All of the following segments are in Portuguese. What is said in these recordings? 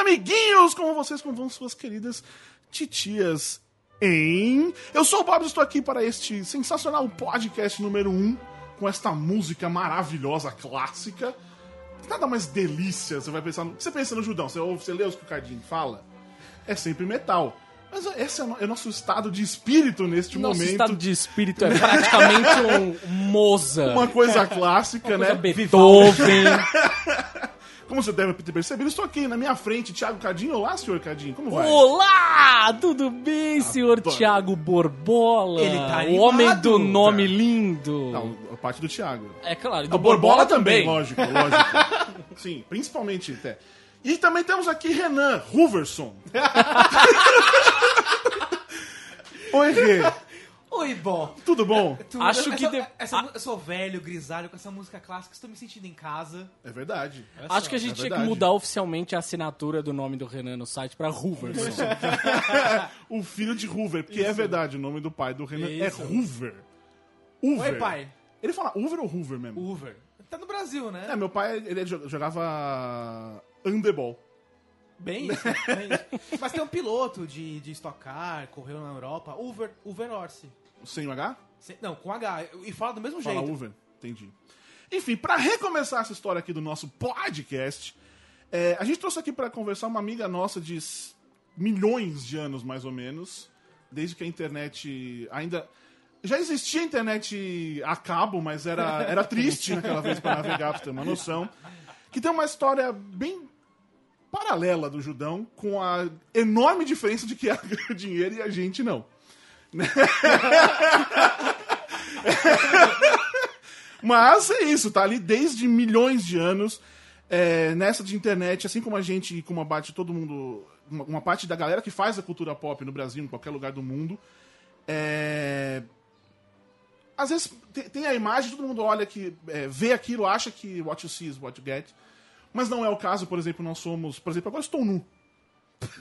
amiguinhos? Como vocês, como vão suas queridas titias? Hein? Eu sou o Bob, estou aqui para este sensacional podcast número 1, um, com esta música maravilhosa, clássica. Nada mais delícia, você vai pensar no... Você pensa no Judão, você, ouve, você lê o que o Cardinho fala, é sempre metal. Mas esse é o nosso estado de espírito neste Nosso momento. estado de espírito é praticamente um Mozart. Uma coisa clássica, Uma coisa né? Beethoven. Como você deve ter percebido, estou aqui na minha frente, Thiago Cadinho. Olá, senhor Cadinho, como vai? Olá! Tudo bem, senhor Adoro. Thiago Borbola? Ele tá O animado. homem do nome lindo. Não, a parte do Thiago. É claro, e A do Borbola Borbola também, também. lógico, lógico. Sim, principalmente até. E também temos aqui Renan Huverson. Oi, Rê. Oi, bom. Tudo bom? Tu- Acho eu- que essa- de- essa mu- eu sou velho, grisalho, com essa música clássica, estou me sentindo em casa. É verdade. Olha Acho só. que a gente É tinha que mudar oficialmente a assinatura do nome do Renan no site pra Hooverson. O filho de Hoover, porque é verdade, o nome do pai do Renan Isso. é Hoover. Hoover. Oi, pai. Ele fala Hoover ou Hoover mesmo? Uber. Tá no Brasil, né? É, meu pai, ele jo- jogava handebol. Bem isso. bem isso. Mas tem um piloto de, de Stock Car, correu na Europa, Uber, Uber Orsi. Sem o H? Se- Não, com H. E fala do mesmo Fala jeito. Uber. Entendi. Enfim, pra recomeçar essa história aqui do nosso podcast, é, a gente trouxe aqui pra conversar uma amiga nossa de milhões de anos, mais ou menos, desde que a internet ainda... Já existia internet a cabo, mas era, era triste naquela vez pra navegar, pra ter uma noção. Que tem uma história bem paralela do Judão, com a enorme diferença de que ela ganha dinheiro e a gente não. Mas é isso, tá ali desde milhões de anos. é, nessa de internet, assim como a gente como a parte todo mundo. Uma, uma parte da galera que faz a cultura pop no Brasil, em qualquer lugar do mundo. é, às vezes tem, tem a imagem, todo mundo olha que. é, vê aquilo, acha que what you see is what you get. Mas não é o caso, por exemplo, nós somos. Por exemplo, agora estou nu.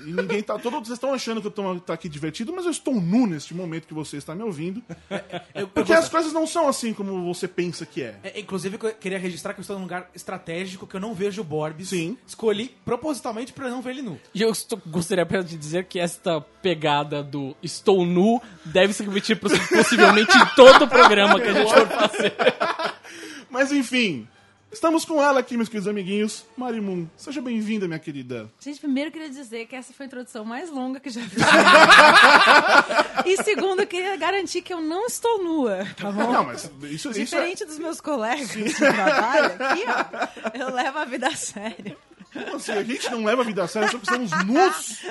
E ninguém tá. Todos vocês estão achando que eu tô tá aqui divertido, mas eu estou nu neste momento que você está me ouvindo. Eu- eu Porque gosto- as coisas não são assim como você pensa que é. É, inclusive, eu queria registrar que eu estou num lugar estratégico que eu não vejo o Borbs. Sim. Escolhi propositalmente pra não ver ele nu. E eu estou- gostaria apenas de dizer que esta pegada do estou nu deve se repetir possi- possivelmente em todo o programa que a gente for fazer. Mas enfim, estamos com ela aqui, meus queridos amiguinhos. Marimun, seja bem-vinda, minha querida. Gente, primeiro eu queria dizer que essa foi a introdução mais longa que já fiz. e segundo, eu queria garantir que eu não estou nua, tá bom? Não, mas isso, isso é. Diferente dos meus colegas de trabalho aqui, ó, eu levo a vida a sério. Como assim? A gente não leva a vida a sério, só que estamos nus.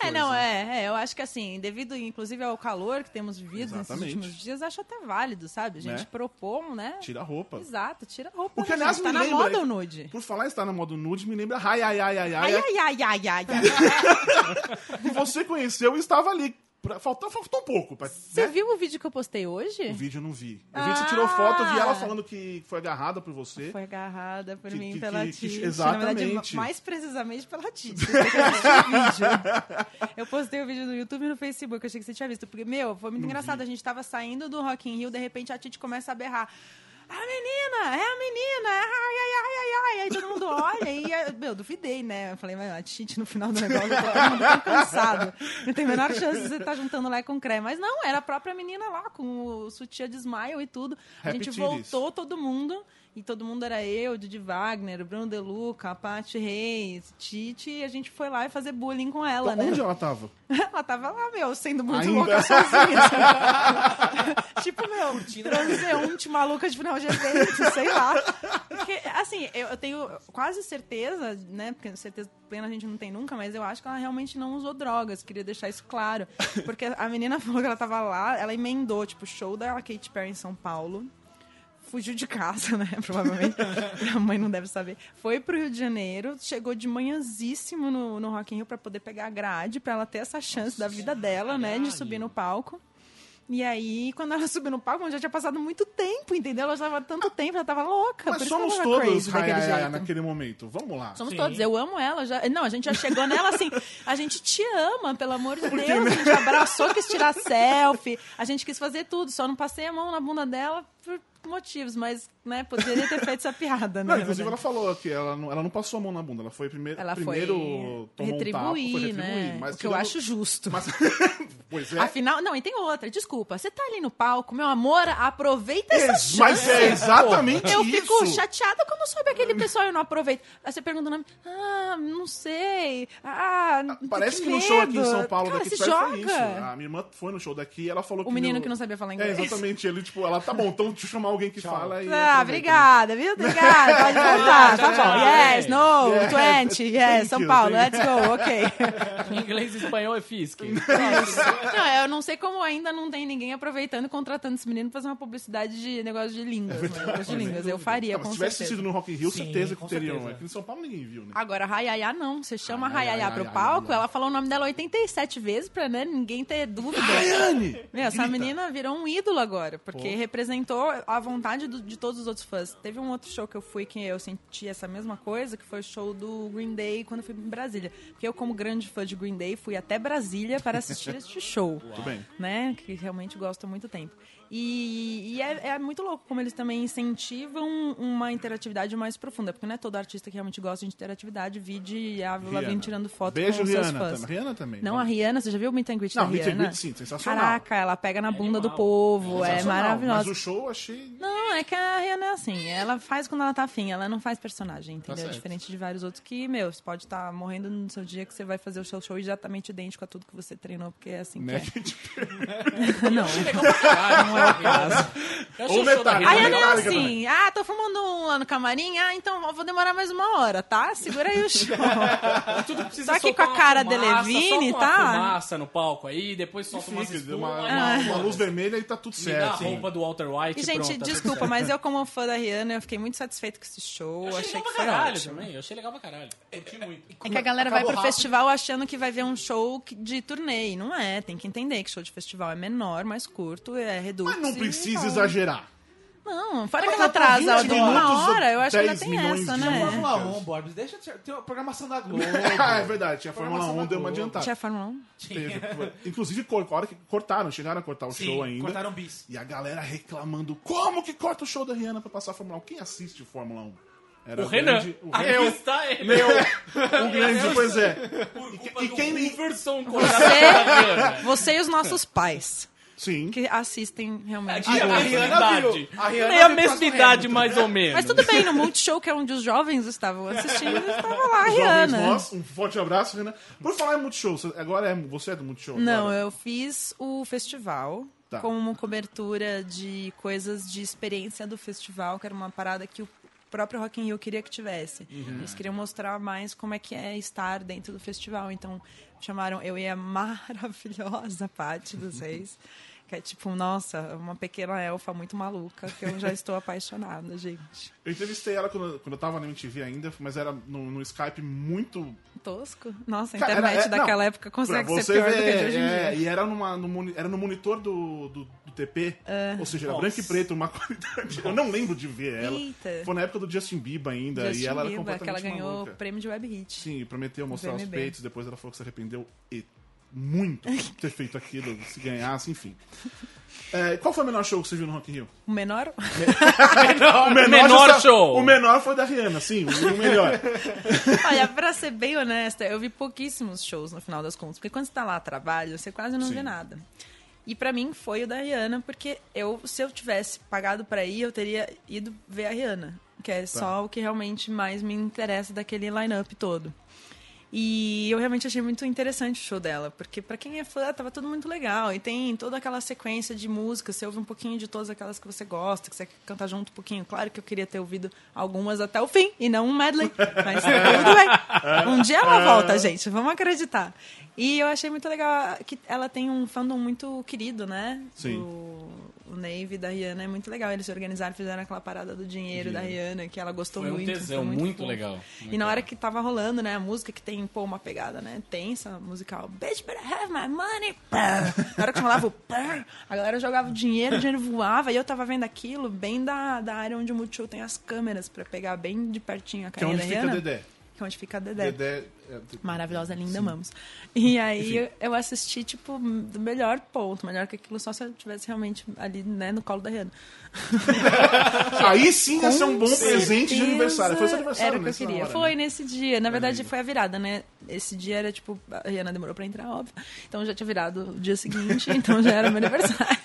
É, não, é, é, eu acho que assim, devido inclusive ao calor que temos vivido Exatamente. nesses últimos dias, acho até válido, sabe? A gente Né? propor, né? Tira a roupa. Exato, tira a roupa. O que, né, aliás, gente? me tá na lembra- moda o nude. Por falar em estar na moda nude, me lembra ai, ai, ai, ai, ai. Ai, ai, ai, ai, ai, ai. E você conheceu e estava ali. Pra- Faltou, faltou um pouco. Pra, Você né? viu o vídeo que eu postei hoje? O vídeo eu não vi. Eu vi que você tirou foto, eu vi ela falando que foi agarrada por você. Foi agarrada por Que- mim que- pela Titi. exatamente. Verdade, mais precisamente pela Titi. Eu postei o vídeo no YouTube e no Facebook. Eu achei que você tinha visto. Porque, meu, foi muito engraçado. A gente tava saindo do Rock in Rio, de repente a Titi começa a berrar. A menina, é a menina, ai, ai, ai, ai, ai. Aí todo mundo olha e, eh, meu, duvidei, né? Eu falei, mas a Titi no final do negócio, tá todo mundo tão cansado. Não tem a menor chance de você estar juntando lá com creme. Mas não, era a própria menina lá, com o sutiã de smile e tudo. A gente voltou todo mundo. E todo mundo era eu, Didi Wagner, o Bruno De Luca, a Paty Reis, Titi, e a gente foi lá e fazer bullying com ela, né? Onde ela tava? Ela tava lá, meu, sendo muito Ainda? louca sozinha. tipo, meu, transeunte maluca de final de evento, sei lá. Porque, assim, eu, eu tenho quase certeza, né? Porque certeza plena a gente não tem nunca, mas eu acho que ela realmente não usou drogas. Queria deixar isso claro. Porque a menina falou que ela tava lá, ela emendou, tipo, show da Katy Perry em São Paulo fugiu de casa, né? Provavelmente. Minha mãe não deve saber. Foi pro Rio de Janeiro, chegou de manhãzíssimo no, no Rock in Rio pra poder pegar a grade, pra ela ter essa chance da vida dela, né? De subir no palco. E aí, quando ela subiu no palco, já tinha passado muito tempo, entendeu? Ela já tava tanto tempo, ela tava louca. Mas somos todos crazy ai, daquele ai, ai, jeito. naquele momento. Vamos lá. Somos Sim. todos. Eu amo ela. Já... Não, a gente já chegou nela assim. A gente te ama, pelo amor de Porque, Deus. né? A gente abraçou, quis tirar selfie. A gente quis fazer tudo. Só não passei a mão na bunda dela por motivos. Mas né, poderia ter feito essa piada, né? Não, inclusive ela falou que ela não, ela não passou a mão na bunda, ela foi primeiro, Ela primeiro foi tomou um retribuir, tapa, foi retribuir, né? mas o que eu tirando- acho justo. Mas, pois é. Afinal, não, e tem outra, desculpa. Você tá ali no palco, meu amor, aproveita essa Ex- chance. mas é exatamente Eu isso. fico chateada quando soube aquele pessoal e eu não aproveito. Aí você pergunta o nome. Ah, não sei. Ah, Parece que, no medo. show aqui em São Paulo Cara, daqui se joga. isso. A minha irmã foi no show daqui e ela falou que. O menino no- que não sabia falar É, inglês. exatamente. Ele, tipo, ela, tá bom, então deixa eu chamar alguém que fala e. Ah, aproveita. obrigada, viu? Obrigada, pode voltar. Tá bom. Yes, no, Yeah, 20, thank yes, São Paulo, let's go, ok. Inglês e espanhol é Fisk. Não, eu não sei como ainda não tem ninguém aproveitando e contratando esse menino pra fazer uma publicidade de negócio de línguas. né? Negócio de línguas. Eu faria, Não, com se tivesse certeza. sido no Rock in Rio, Sim, certeza que teriam. certeza. Aqui em São Paulo ninguém viu, né? Agora, Rayaya não. Você chama a Rayaya, pro palco, ela falou o nome dela 87 vezes pra né, ninguém ter dúvida. Rayane! Meu, essa menina virou um ídolo agora, porque representou a vontade do- de todos os outros fãs. Teve um outro show que eu fui que eu senti essa mesma coisa, que foi o show do Green Day quando eu fui em Brasília. Porque eu, como grande fã de Green Day, fui até Brasília para assistir este show. Tudo bem. Né? Que realmente gosto há muito tempo. E, e é, é muito louco como eles também incentivam uma interatividade mais profunda, porque não é todo artista que realmente gosta de interatividade. Vide a Avril Lavigne Rihanna. tirando foto Beijo, com seus Rihanna. fãs. também. Rihanna também. Não, a Rihanna, você já viu o meet and greet Não, da meet and Rihanna? greet, sim, sensacional. Caraca, ela pega na bunda do animal. povo, é Sensacional, maravilhosa. Mas o show eu achei. Não, é que a Rihanna é assim, ela faz quando ela tá afim, ela não faz personagem, entendeu? Tá. Diferente de vários outros que, meu, você pode estar morrendo no seu dia que você vai fazer o seu show exatamente idêntico a tudo que você treinou, porque é assim Né? que Tipo, é. não. não é o caso. Eu Ou o show da metade. A Rihanna Rihanna é Metallica assim, ah, tô fumando um lá no camarim, ah, então eu vou demorar mais uma hora, tá? Segura aí o show. Tudo precisa Só que com a cara fumaça, de Levine, tá? fumaça no palco aí, depois solta umas fica, espumas, uma, aí uma, manda. uma luz vermelha e tá tudo Me dá a certo. roupa do Walter White E, gente, pronto, tá desculpa, certo. mas eu, como fã da Rihanna, eu fiquei muito satisfeito com esse show. Eu achei achei legal que pra foi caralho ótimo. também, eu achei legal pra caralho. Curti muito. É que a galera vai pro rápido. festival achando que vai ver um show de turnê. E não é, tem que entender que show de festival é menor, mais curto, é reduto. Mas não precisa exagerar. Não, fora que ela tá atrasa 20 de uma hora, eu acho que ainda 10 tem essa, Tinha né? músicas. Fórmula 1, Borbs. Deixa de- tem uma programação da Globo. Ah, é verdade. Tinha a Fórmula Programação 1, da deu uma adiantada. Tinha Fórmula 1? Teve. Inclusive, a hora que cortaram, chegaram a cortar o Sim, show ainda. cortaram bis. E a galera reclamando: como que corta o show da Rihanna pra passar a Fórmula 1? Quem assiste Fórmula 1? Era O Renan. grande- o Aqui Renan. está ele. Meu, o grande, pois é. Por E, culpa e do quem. Iverson Você, você e os nossos pais, Sim. que assistem realmente. A A mesma Rihanna viu. A Rihanna Tem a mesma idade, mais ou menos. Mas tudo bem, no Multishow, que é onde os jovens estavam assistindo, estava lá a Jovens Rihanna. nós, um forte abraço, Renan. Por falar em Multishow, você- agora é, você é do Multishow? Não, agora? eu fiz o festival Tá. como uma cobertura de coisas de experiência do festival, que era uma parada que o próprio Rock in Rio queria que tivesse. Uhum. Eles queriam mostrar mais como é que é estar dentro do festival. Então, chamaram eu e a maravilhosa Paty dos Reis. Que é tipo, nossa, uma pequena elfa muito maluca, que eu já estou apaixonada, gente. Eu entrevistei ela quando, quando eu tava na MTV ainda, mas era no, no Skype muito. Tosco. Nossa, a Cara, internet era- é, daquela não, época consegue ser pior do que ver, de hoje em é, dia. E era, numa, no, moni- era no monitor do, do, do TP, ou seja, era Nossa. branco e preto, uma qualidade. Eu não lembro de ver ela. Eita. Foi na época do Justin Bieber ainda, Justin e ela era Bieber, que completamente ela ganhou maluca. prêmio de web hit. Sim, prometeu mostrar os VMB. peitos, depois ela falou que se arrependeu e muito ter feito aquilo, se ganhasse, enfim. É, qual foi o menor show que você viu no Rock in Rio? O menor? O menor já- show. O menor foi da Rihanna, sim, o melhor. Olha, pra ser bem honesta, eu vi pouquíssimos shows no final das contas. Porque quando você tá lá a trabalho, você quase não Sim. vê nada. E pra mim foi o da Rihanna, porque eu, se eu tivesse pagado pra ir, eu teria ido ver a Rihanna. Que é só o que realmente mais me interessa daquele line-up todo. E eu realmente achei muito interessante o show dela, porque pra quem é fã, tava tudo muito legal. E tem toda aquela sequência de músicas, você ouve um pouquinho de todas aquelas que você gosta, que você quer cantar junto um pouquinho. Claro que eu queria ter ouvido algumas até o fim, e não um medley, mas tudo bem. Um dia ela volta, gente, vamos acreditar. E eu achei muito legal que ela tem um fandom muito querido, né? Sim. O, o Navy da Rihanna é muito legal. Eles se organizaram, fizeram aquela parada do dinheiro da Rihanna, que ela gostou Foi um muito. tesão, foi muito fofo. legal. E na hora que tava rolando, né, a música que tem, pô, uma pegada, né, tensa, musical. Bitch, better have my money. Na hora que falava o a galera jogava o dinheiro, o dinheiro voava, e eu tava vendo aquilo bem da, da área onde o Multishow tem as câmeras pra pegar bem de pertinho a Que é carinha onde da fica Rihanna. Dedé. Que é onde fica a Dedé. Dedé Maravilhosa, linda, amamos. E aí eu, eu assisti, tipo, do melhor ponto. Melhor que aquilo só se eu tivesse realmente ali, né, no colo da Rihanna. Aí sim ia ser um bom presente de aniversário. Foi seu aniversário Era o que eu queria. hora, foi né? nesse dia. Na verdade, foi a virada, né? Esse dia era tipo. A Rihanna demorou pra entrar, óbvio. Então já tinha virado o dia seguinte, então já era meu aniversário.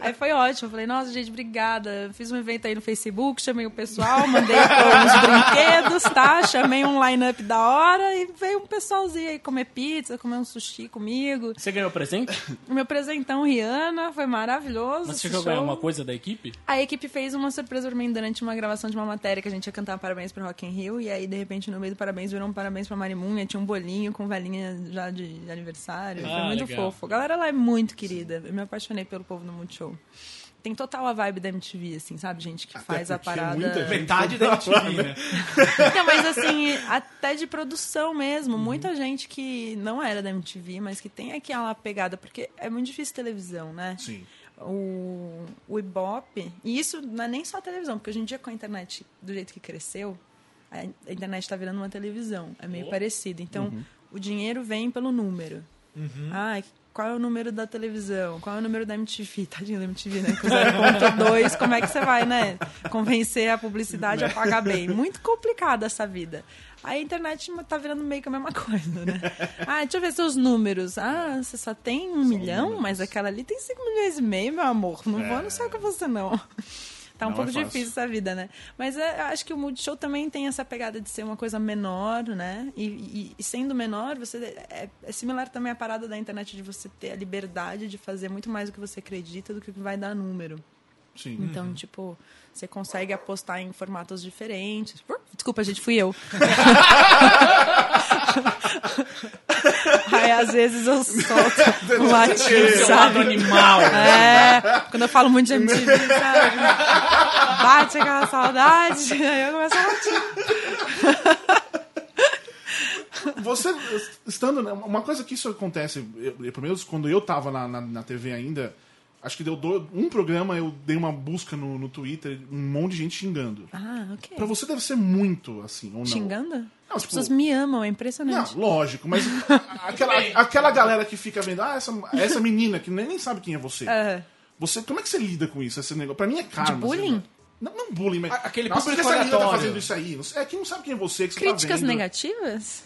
Aí foi ótimo. Eu falei, nossa, gente, obrigada. Fiz um evento aí no Facebook, chamei o pessoal, mandei uns brinquedos, tá? Chamei um line-up da hora e veio um pessoalzinho aí comer pizza, comer um sushi comigo. Você ganhou presente? O meu presentão, Rihanna, foi maravilhoso. Mas você chegou a ganhar alguma coisa da equipe? A equipe fez uma surpresa pra mim durante uma gravação de uma matéria que a gente ia cantar parabéns pro Rock in Rio. E aí, de repente, no meio do parabéns, virou um parabéns pra Marimunha. Tinha um bolinho com velhinha já de aniversário. Foi Ah, muito legal. fofo. A galera lá é muito querida. Eu me apaixonei pelo povo no Multishow. Tem total a vibe da MTV, assim, sabe? Gente que faz a parada... muita Metade da MTV, né? Não, mas assim, até de produção mesmo. Muita gente que não era da MTV, mas que tem aquela pegada, porque é muito difícil televisão, né? Sim. O, o Ibope, e isso não é nem só a televisão, porque hoje em dia com a internet do jeito que cresceu, a a internet está virando uma televisão. É meio parecido. Então, o dinheiro vem pelo número. Ai, qual é o número da televisão? Qual é o número da MTV? Tadinho da MTV, né? Com 0.2, como é que você vai, né? Convencer a publicidade a pagar bem. Muito complicada essa vida. A internet tá virando meio que a mesma coisa, né? Ah, deixa eu ver seus números. Ah, você só tem um milhão, mas aquela ali tem 5 milhões e meio, meu amor. Não vou anunciar com você, não. Tá um Não pouco é difícil essa vida, né? Mas é, eu acho que o Multishow também tem essa pegada de ser uma coisa menor, né? E, e- e sendo menor, você é, é similar também à parada da internet de você ter a liberdade de fazer muito mais do que você acredita do que vai dar número. Sim. Então, tipo, você consegue apostar em formatos diferentes. Desculpa, gente, fui eu. Aí, às vezes, eu solto um lado sabe? animal. É, quando eu falo muito de MTV, sabe? Bate aquela saudade, aí eu começo a latir. Você, estando. né, Uma coisa que isso acontece, eu, pelo menos quando eu tava na, na, na TV ainda, acho que deu do- um programa, eu dei uma busca no, no Twitter, um monte de gente xingando. Ah, ok. Pra você deve ser muito assim, ou não? Xingando? Não, As tipo- pessoas me amam, é impressionante. Não, lógico, mas aquela, aquela galera que fica vendo, ah, essa, essa menina que nem, nem sabe quem é você. Você, como é que você lida com isso? Esse negócio? Pra mim é karma. bullying? assim, Não, não bullying, mas. Aquele Nossa, por que público essa menina tá fazendo isso aí? É que não sabe quem é você, que você Críticas tá negativas?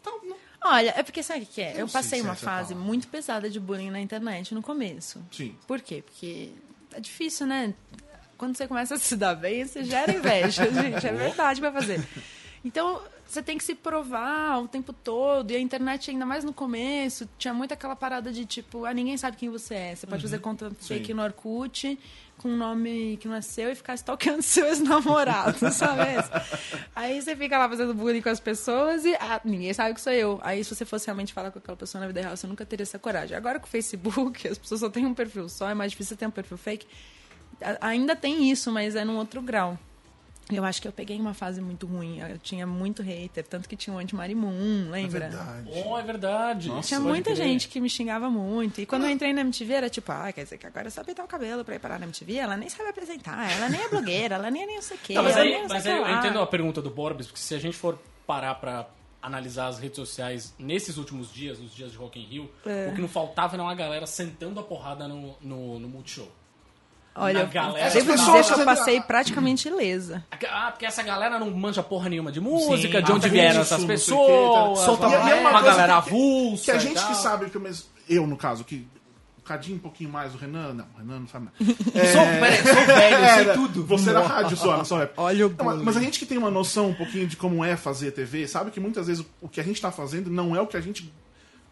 Então, não- Olha, é porque sabe o que é? Eu Eu passei se é uma essa fase palavra. muito pesada de bullying na internet no começo. Sim. Por quê? Porque é difícil, né? Quando você começa a se dar bem, você gera inveja, gente. É verdade vai fazer. Então, você tem que se provar o tempo todo. E a internet, ainda mais no começo, tinha muito aquela parada de tipo, ah, ninguém sabe quem você é. Você pode fazer conta fake no Orkut com um nome que não é seu e ficar stalkeando seu ex-namorado, sabe? Aí você fica lá fazendo bullying com as pessoas e ah, ninguém sabe que sou eu. Aí se você fosse realmente falar com aquela pessoa na vida real, você nunca teria essa coragem. Agora com o Facebook, as pessoas só têm um perfil só, é mais difícil ter um perfil fake. Ainda tem isso, mas é num outro grau. Eu acho que eu peguei uma fase muito ruim. Eu tinha muito hater, tanto que tinha o anti-Marimun, É lembra? verdade. Oh, é verdade. Nossa, Tinha muita crer. gente que me xingava muito. E quando eu entrei na MTV, era tipo, ah, quer dizer que agora é só pintar o cabelo pra ir parar na MTV? Ela nem sabe apresentar, ela nem é blogueira, ela nem é nem não sei o quê. Não, mas aí, não mas aí eu entendo a pergunta do Borbes, porque se a gente for parar pra analisar as redes sociais nesses últimos dias, nos dias de Rock in Rio, É. o que não faltava era uma galera sentando a porrada no, no, no Multishow. Olha, na eu galera- devo dizer que eu passei praticamente ilesa. Ah, porque essa galera não manja porra nenhuma de música, Sim, de onde ah, vieram isso, essas pessoas, tá. Solta uma. E é uma uma coisa galera que- avulsa. Que a gente que sabe, pelo menos eu no caso, que um cadinho um pouquinho mais, o Renan, não, o Renan não sabe nada. Sou, peraí, sou velho, eu sei É, tudo. Você na rádio só, só é. Olha o Não. Mas a gente que tem uma noção um pouquinho de como é fazer TV, sabe que muitas vezes o que a gente tá fazendo não é o que a gente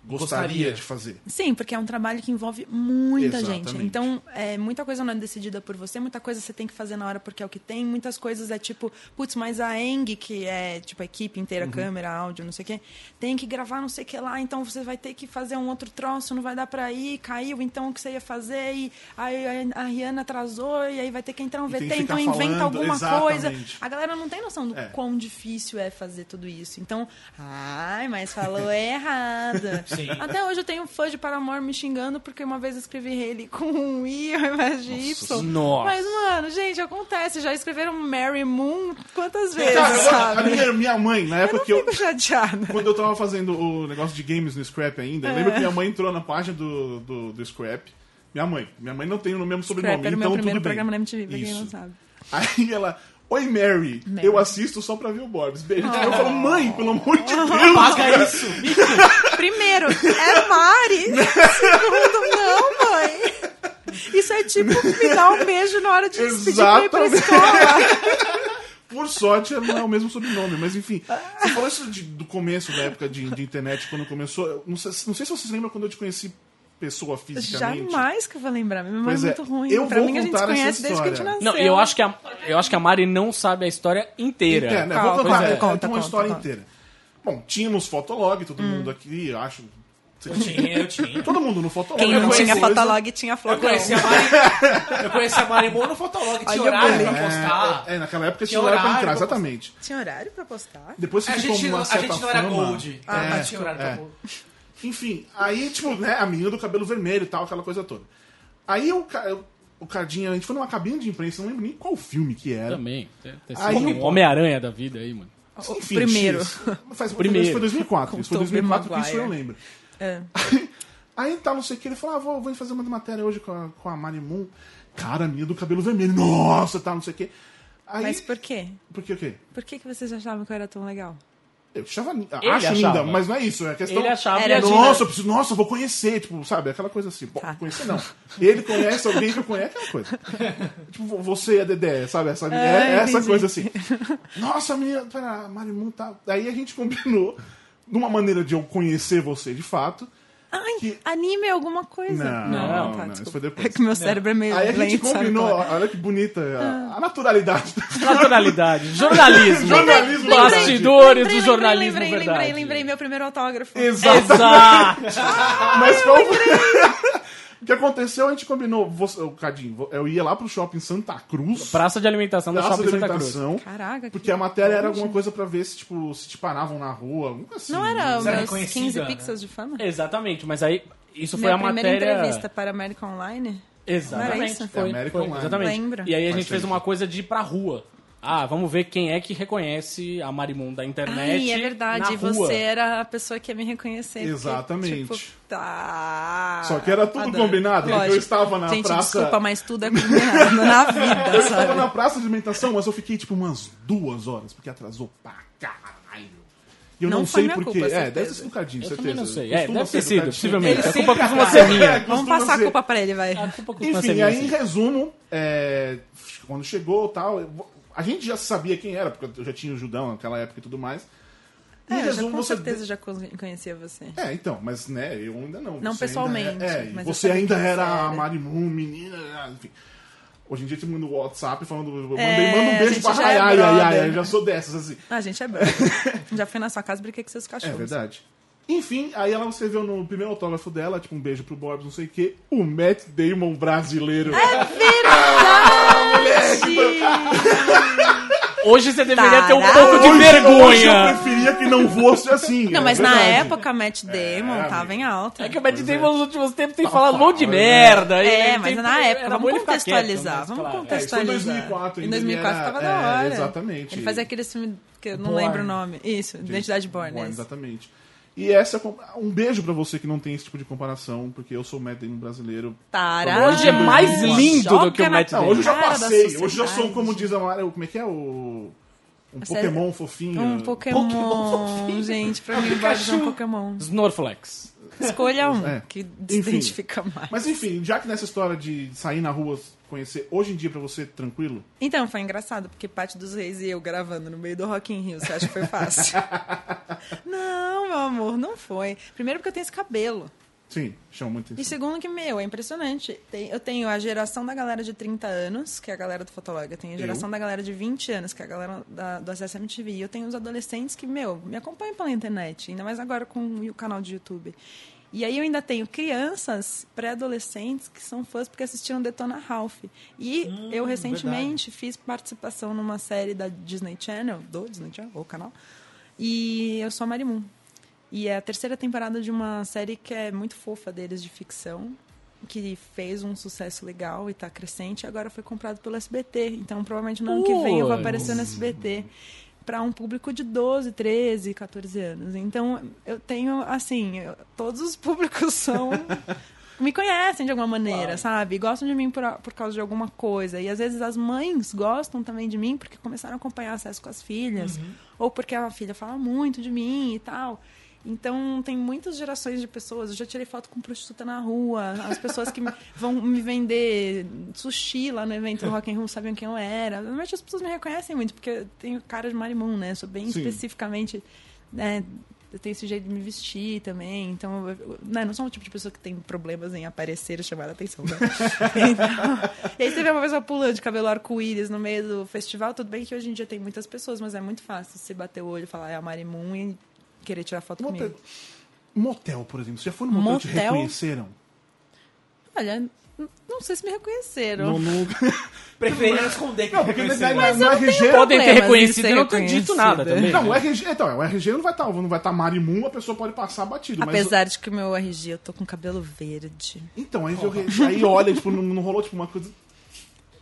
gostaria, Gostaria. de fazer. Sim, porque é um trabalho que envolve muita Exatamente. gente. Então, é, muita coisa não é decidida por você, muita coisa você tem que fazer na hora porque é o que tem, muitas coisas é tipo, putz, mas a Eng, que é tipo a equipe inteira, Uhum. câmera, áudio, não sei o quê, tem que gravar não sei o que lá, então você vai ter que fazer um outro troço, não vai dar pra ir, caiu, então o que você ia fazer, e aí a, a Rihanna atrasou, e aí vai ter que entrar um tem VT, que então ficar inventa falando, alguma exatamente. coisa. A galera não tem noção do É. quão difícil é fazer tudo isso. Então, ai, mas falou errado. Sim. Até hoje eu tenho um fã de Paramore me xingando porque uma vez eu escrevi ele com um I ao invés de Y. Nossa. Mas, mano, gente, acontece. Já escreveram Mary Moon quantas vezes, Cara, eu- a sabe? minha, minha mãe, na Eu época não que eu. fico chateada. Quando eu tava fazendo o negócio de games no Scrap ainda, eu lembro que minha mãe entrou na página do, do, do Scrap. Minha mãe. Minha mãe não tem o mesmo sobrenome, Scrap era então meu primeiro programa na MTV, pra quem Isso. não sabe. Aí ela, oi Mary, Mary. eu assisto só pra ver o Borbs. Beijo. Ah. Eu falo, mãe, pelo amor de Deus. Paga isso. Primeiro, é Mari. Segundo, não, mãe. Isso é tipo me dar um beijo na hora de despedir pra ir pra escola. Por sorte, não é o mesmo sobrenome, mas enfim. Você falou isso de- do começo da época de, de internet, quando começou. eu Não sei, não sei se vocês lembram quando eu te conheci pessoa fisicamente. Jamais que eu vou lembrar. Minha memória é é, muito ruim. eu pra vou mim, a gente conhece essa desde que a gente história. nasceu. Não, eu acho, que a, eu acho que a Mari não sabe a história inteira. É, né? Calma, Vou contar é. é, Conta, uma história conta. inteira. Bom, tínhamos Fotolog, todo mundo aqui, eu acho. Eu tinha, eu tinha. Todo mundo no Fotolog. Quem é não tinha coisa- fotolog tinha Eu flocão. conheci a Mari, eu conheci a Marimon no Fotolog, tinha horário pra postar. É, é, naquela época Tinha tinha horário pra entrar, pra exatamente. Tinha horário pra postar? Depois que A ficou gente, uma não- a certa gente não era fama, gold. Ah, É, tinha horário pra é. Enfim, aí, tipo, né, a menina do cabelo vermelho e tal, aquela coisa toda. Aí o, o Cardinha, a gente foi numa cabine de imprensa, não lembro nem qual filme que era. Também. Tem- tem Aí um Homem-Aranha da vida aí, mano. Enfim, primeiro. X. Faz, Primeiro. Isso foi 2004. Isso foi Com Tobey 2004 que isso eu lembro. É. Aí tá, não sei o que, ele falou, ah, vou, vou fazer uma matéria hoje com a, com a Mari Moon. Cara, a minha do cabelo vermelho, nossa, tá, não sei o que. Aí, Mas por quê? por que o quê? Por que, que vocês achavam que eu era tão legal? Eu achava, Ele acho achava. linda, mas não é isso, é a questão... Ele achava Era de- Nossa, eu preciso, nossa, eu vou conhecer, tipo, sabe? Aquela coisa assim. Bom, Tá. conhecer não. Ele conhece alguém que eu conheço, aquela coisa. tipo, você e a Dedé, sabe? Essa, é, essa entendi. coisa assim. Nossa, menina, pera, Marimun tá. Aí a gente combinou, numa maneira de eu conhecer você de fato. Ai, Que- anime alguma coisa. Não, Não, não, tá, isso desculpa. foi depois. É que meu cérebro é meio Aí a gente combinou, qual é? olha que bonita a, a naturalidade. Naturalidade, jornalismo. Jornalismo Bastidores Lembrei, do jornalismo lembrei, lembrei, verdade. lembrei, lembrei, meu primeiro autógrafo. Exato. Exato. Mas qual foi? O que aconteceu, a gente combinou. Você, o Cadinho, eu ia lá pro shopping Santa Cruz. Praça de alimentação da Praça Shopping de Santa Cruz. alimentação. Caraca, que Porque a matéria era alguma coisa pra ver se, tipo, se te paravam na rua, alguma coisa assim. Não era Você era meus reconhecida, 15 né? pixels de fama? Exatamente, mas aí isso foi Minha a primeira matéria. entrevista para América Online? Exatamente. Não era isso? Foi, É, American foi, Online. exatamente. Lembro. E aí a gente fez uma coisa de ir pra rua. Ah, vamos ver quem é que reconhece a Marimun da internet. Ai, é verdade. na rua. Você era a pessoa que ia me reconhecer. porque, Exatamente. tipo, tá. Só que era tudo Adoro. combinado, porque eu Lógico. estava na Gente, praça- desculpa, mas tudo é combinado na vida, Eu estava sabe? na praça de alimentação, mas eu fiquei, tipo, umas duas horas, porque atrasou pra caralho. E eu não, Não foi sei minha porquê. culpa, É, certeza. deve ser um cadinho, Eu certeza. também não sei. É, deve ter ser sido, Cadinho. possivelmente. Ele A culpa costuma ser minha. Vamos passar a ser. culpa pra ele, vai. A culpa costuma ser Enfim, minha. aí em sim. resumo, é, quando chegou tal, eu- a gente já sabia quem era, porque eu já tinha o Judão naquela época e tudo mais. Em É, já, resumo, com você. certeza já con- conhecia você. É, então, mas né, eu ainda não. Não Você pessoalmente, é, é, mas e eu você ainda era você a era. Marimun, menina, enfim. Hoje em dia te manda WhatsApp falando, mandei, É, manda um a beijo pra já é ai, ai, ai, já sou dessas, assim. Ah, gente, é brother. já fui na sua casa e brinquei com seus É cachorros. verdade. Enfim, aí ela escreveu no primeiro autógrafo dela, tipo, um beijo pro Bob, não sei o quê, o Matt Damon brasileiro. É Verdade! Hoje você deveria ter um pouco de Hoje- Hoje eu vergonha. preferia que não fosse assim. Não, é mas na época, Matt Damon É, tava em alta. É que o Matt Pois Damon é. nos últimos tempos tem falado um monte de merda. É, mas tem- na época, era vamos contextualizar, quieto, mas, vamos claro. É, isso foi em contextualizar. 2004 Em ainda, 2004 ele tava era- da é, hora. exatamente. Ele fazia aquele filme que eu não Born. lembro o nome. Isso, Identidade Born. Born, exatamente. E essa é um beijo pra você que não tem esse tipo de comparação, porque eu sou o Matt Damon brasileiro. Tará. Hoje é mais lindo do que o Matt Não, Damon. hoje eu já passei. Hoje eu sociedade. sou, como diz a Mara, como é que é o. Um? Pokémon fofinho. Um Pokémon, gente, pra mim Bob é um Pokémon. Snorflex. Escolha um, É. que se Enfim. identifica mais. Mas enfim, já que nessa história de sair na rua, conhecer, hoje em dia pra você, tranquilo? Então, foi engraçado, porque Pátio dos Reis e eu gravando no meio do Rock in Rio, você acha que foi fácil? não, meu amor, não foi. Primeiro porque eu tenho esse cabelo. Sim, chama muito E atenção. segundo que, meu, é impressionante. Tem- eu tenho a geração da galera de 30 anos, que é a galera do Fotolog. Eu tenho a geração da galera de 20 anos, que é a galera da, do Acesso MTV. E eu tenho os adolescentes que, meu, me acompanham pela internet. Ainda mais agora com o canal de YouTube. E aí eu ainda tenho crianças, pré-adolescentes, que são fãs porque assistiram Detona Ralph. E eu recentemente fiz participação numa série da Disney Channel, do Disney Channel, ou canal. E eu sou a Marimun. E é a terceira temporada de uma série que é muito fofa deles de ficção, que fez um sucesso legal e tá crescente, agora foi comprado pelo SBT. Então, provavelmente no ano que vem eu vou aparecer no SBT para um público de 12, 13, 14 anos. Então, eu tenho, assim, eu- todos os públicos são. me conhecem de alguma maneira, sabe? Gostam de mim por, por causa de alguma coisa. E às vezes as mães gostam também de mim porque começaram a acompanhar acesso com as filhas. Ou porque a filha fala muito de mim e tal. Então, tem muitas gerações de pessoas. Eu já tirei foto com prostituta na rua. As pessoas que vão me vender sushi lá no evento Rock in Rio sabiam quem eu era. Normalmente as pessoas me reconhecem muito, porque eu tenho cara de marimum, né? Sou bem Sim. especificamente... Né? Eu tenho esse jeito de me vestir também. Então, eu, eu- né? não sou o tipo de pessoa que tem problemas em aparecer e chamar a atenção. Né? Então, e aí você vê uma pessoa pulando de cabelo arco-íris no meio do festival. Tudo bem que hoje em dia tem muitas pessoas, mas é muito fácil você bater o olho e falar é a Marimun e querer tirar foto Uma comigo. Motel, por exemplo. Você já foi no motel, e te Motel? reconheceram? Olha, não sei se me reconheceram. Não, não... Preferiram esconder que Não, porque na, na, no RG... tenho Podem ter reconhecido e não ter dito nada também. Não, né? o RG, então, o RG não vai estar não vai estar Marimun, a pessoa pode passar batido. Mas, Apesar de que o meu RG eu tô com cabelo verde. então, aí, eu- aí olha, tipo, não, não rolou tipo uma coisa.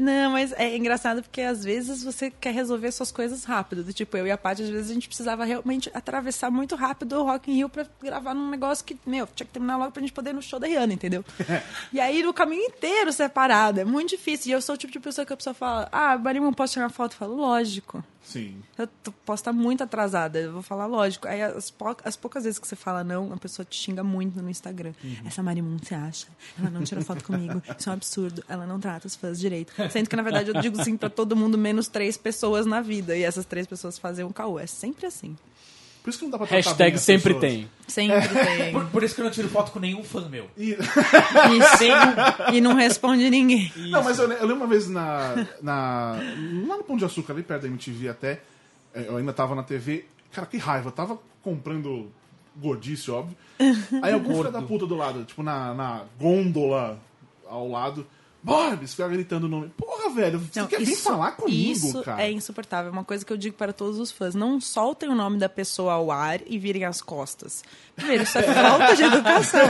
Não, mas é engraçado porque às vezes você quer resolver suas coisas rápido. Do tipo, eu e a Paty, às vezes a gente precisava realmente atravessar muito rápido o Rock in Rio pra gravar num negócio que, meu, tinha que terminar logo pra gente poder ir no show da Rihanna, entendeu? e aí no caminho inteiro separado, é muito difícil. E eu sou o tipo de pessoa que a pessoa fala, ah, Marimon, posso tirar uma foto? Eu falo, lógico. Sim. Eu posso estar muito atrasada, eu vou falar lógico. Aí as, pou- as poucas vezes que você fala não, a pessoa te xinga muito no Instagram. Essa Marimun, você acha? Ela não tira foto comigo. Isso é um absurdo. Ela não trata os fãs direito. Sendo que, na verdade, eu digo sim pra todo mundo, menos três pessoas na vida. E essas três pessoas fazem um caô. É sempre assim. Por isso que não dá pra tratar Hashtag as sempre pessoas. tem. Sempre tem. Por, por isso que eu não tiro foto com nenhum fã meu. E- E, e não responde ninguém. Não, mas eu, eu lembro uma vez na, na. Lá no Pão de Açúcar, ali perto da MTV até. é, Eu ainda tava na TV. Cara, que raiva. Eu tava comprando gordice, óbvio. Aí algum filho da puta do lado, tipo, na, na gôndola ao lado. Borbs, fica gritando o nome. Porra, velho, você Não, quer vir falar comigo, isso cara? é insuportável. É uma coisa que eu digo para todos os fãs. Não soltem o nome da pessoa ao ar e virem as costas. Primeiro, isso é falta de educação.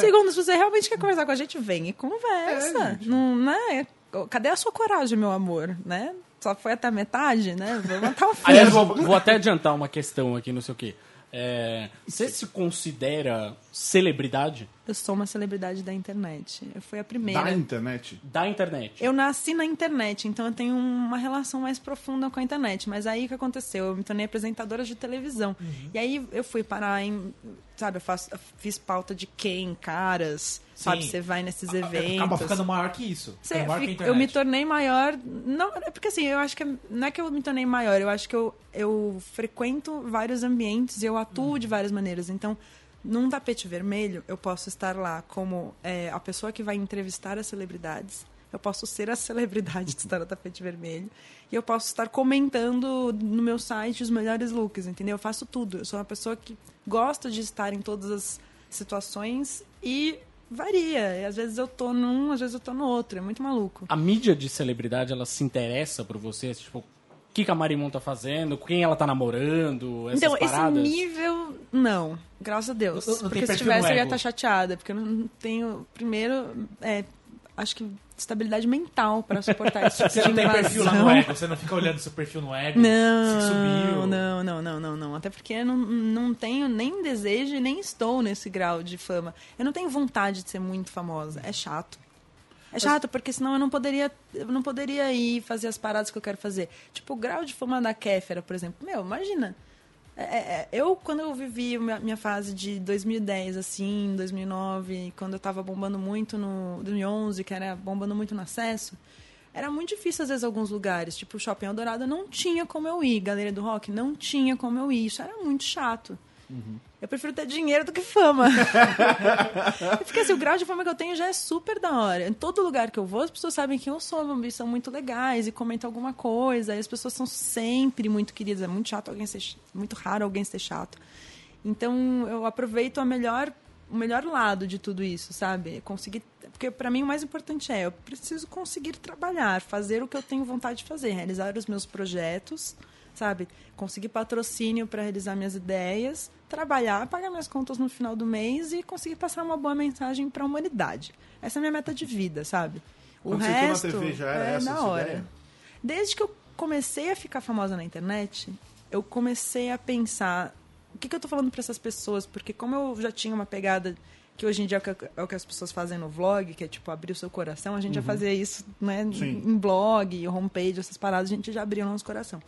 Segundo, se você realmente quer conversar com a gente, vem e conversa. não, né? Cadê a sua coragem, meu amor? Né? Só foi até a metade, né? Vamos até o fim. Aliás, vou, vou até adiantar uma questão aqui, não sei o quê. É, você se considera celebridade Eu sou uma celebridade da internet. Eu fui a primeira. Da internet. da internet? Eu nasci na internet, então eu tenho uma relação mais profunda com a internet. Mas aí o que aconteceu? Eu me tornei apresentadora de televisão. E aí eu fui parar em. Sabe, eu, faço, eu fiz pauta de quem, caras. Sabe, Sim. você vai nesses A- eventos. Acaba ficando maior que isso. Você maior que a fica- eu me tornei maior. Não, é porque assim, eu acho que é- não é que eu me tornei maior, eu acho que eu, eu frequento vários ambientes e eu atuo de várias maneiras. Então, num tapete vermelho, eu posso estar lá como é, a pessoa que vai entrevistar as celebridades. Eu posso ser a celebridade de estar no tapete vermelho. E eu posso estar comentando no meu site os melhores looks, entendeu? Eu faço tudo. Eu sou uma pessoa que gosta de estar em todas as situações e varia. E às vezes eu tô num, às vezes eu tô no outro. É muito maluco. A mídia de celebridade, ela se interessa por você? Tipo, que, que a Marimon tá fazendo? Com quem ela tá namorando? Essas então, paradas? esse nível, não. Graças a Deus. Não- não tem porque se tivesse, eu ia estar chateada. Porque eu não tenho, primeiro, é, acho que estabilidade mental para suportar isso. Você não tem perfil lá no ego, você não fica olhando seu perfil no ego. Não, Se subiu. não, não, não, não, não. Até porque eu não, não tenho nem desejo e nem estou nesse grau de fama. Eu não tenho vontade de ser muito famosa. É chato. É chato, porque senão eu não poderia, eu não poderia ir fazer as paradas que eu quero fazer. Tipo, o grau de fama da Kéfera, por exemplo. Meu, imagina. É, é, é, eu, quando eu vivi minha, minha fase de 2010, assim, 2009, quando eu tava bombando muito no 2011, que era bombando muito no acesso, era muito difícil, às vezes, alguns lugares. Tipo, o Shopping Eldorado não tinha como eu ir. Galeria do Rock não tinha como eu ir. Isso era muito chato. Eu prefiro ter dinheiro do que fama. Porque assim, o grau de fama que eu tenho já é super da hora. Em todo lugar que eu vou, as pessoas sabem quem eu sou, e são muito legais e comentam alguma coisa. E as pessoas são sempre muito queridas. É muito chato alguém ser muito raro alguém ser chato. Então eu aproveito a melhor o melhor lado de tudo isso, sabe? Conseguir, porque para mim o mais importante é eu preciso conseguir trabalhar, fazer o que eu tenho vontade de fazer, realizar os meus projetos, sabe? Conseguir patrocínio para realizar minhas ideias, trabalhar, pagar minhas contas no final do mês e conseguir passar uma boa mensagem para a humanidade. Essa é a minha meta de vida, sabe? O Quando você resto TV, já era é essa na hora. ideia? Desde que eu comecei a ficar famosa na internet, eu comecei a pensar o que, que eu tô falando para essas pessoas, porque como eu já tinha uma pegada que hoje em dia é o que- é o que as pessoas fazem no vlog, que é tipo abrir o seu coração, a gente já fazia isso, né, Sim. em blog, homepage, essas paradas, a gente já abria o nosso coração.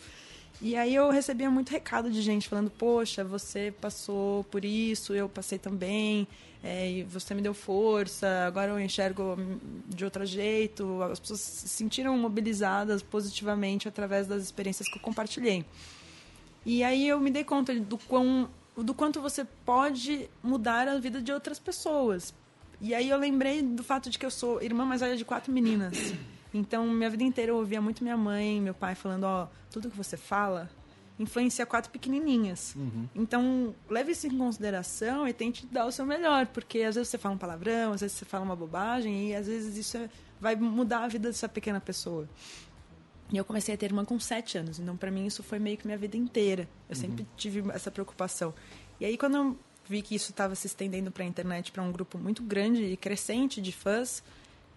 E aí eu recebia muito recado de gente falando, poxa, você passou por isso, eu passei também, é, e você me deu força, agora eu enxergo de outro jeito. As pessoas se sentiram mobilizadas positivamente através das experiências que eu compartilhei. E aí eu me dei conta do, quão, do quanto você pode mudar a vida de outras pessoas. E aí eu lembrei do fato de que eu sou irmã mais velha de quatro meninas. Então, minha vida inteira eu ouvia muito minha mãe, meu pai falando, ó, tudo que você fala influencia quatro pequenininhas. Então, leve isso em consideração e tente dar o seu melhor, porque às vezes você fala um palavrão, às vezes você fala uma bobagem e às vezes isso é- vai mudar a vida dessa pequena pessoa. E eu comecei a ter irmã com sete anos, então para mim isso foi meio que minha vida inteira. Eu sempre tive essa preocupação. E aí quando eu vi que isso estava se estendendo para a internet, para um grupo muito grande e crescente de fãs,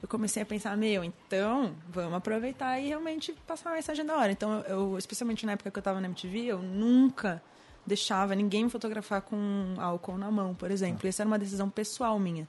eu comecei a pensar, meu, então vamos aproveitar e realmente passar a mensagem da hora. Então, eu, especialmente na época que eu estava na MTV, eu nunca deixava ninguém me fotografar com álcool na mão, por exemplo. Essa era uma decisão pessoal minha.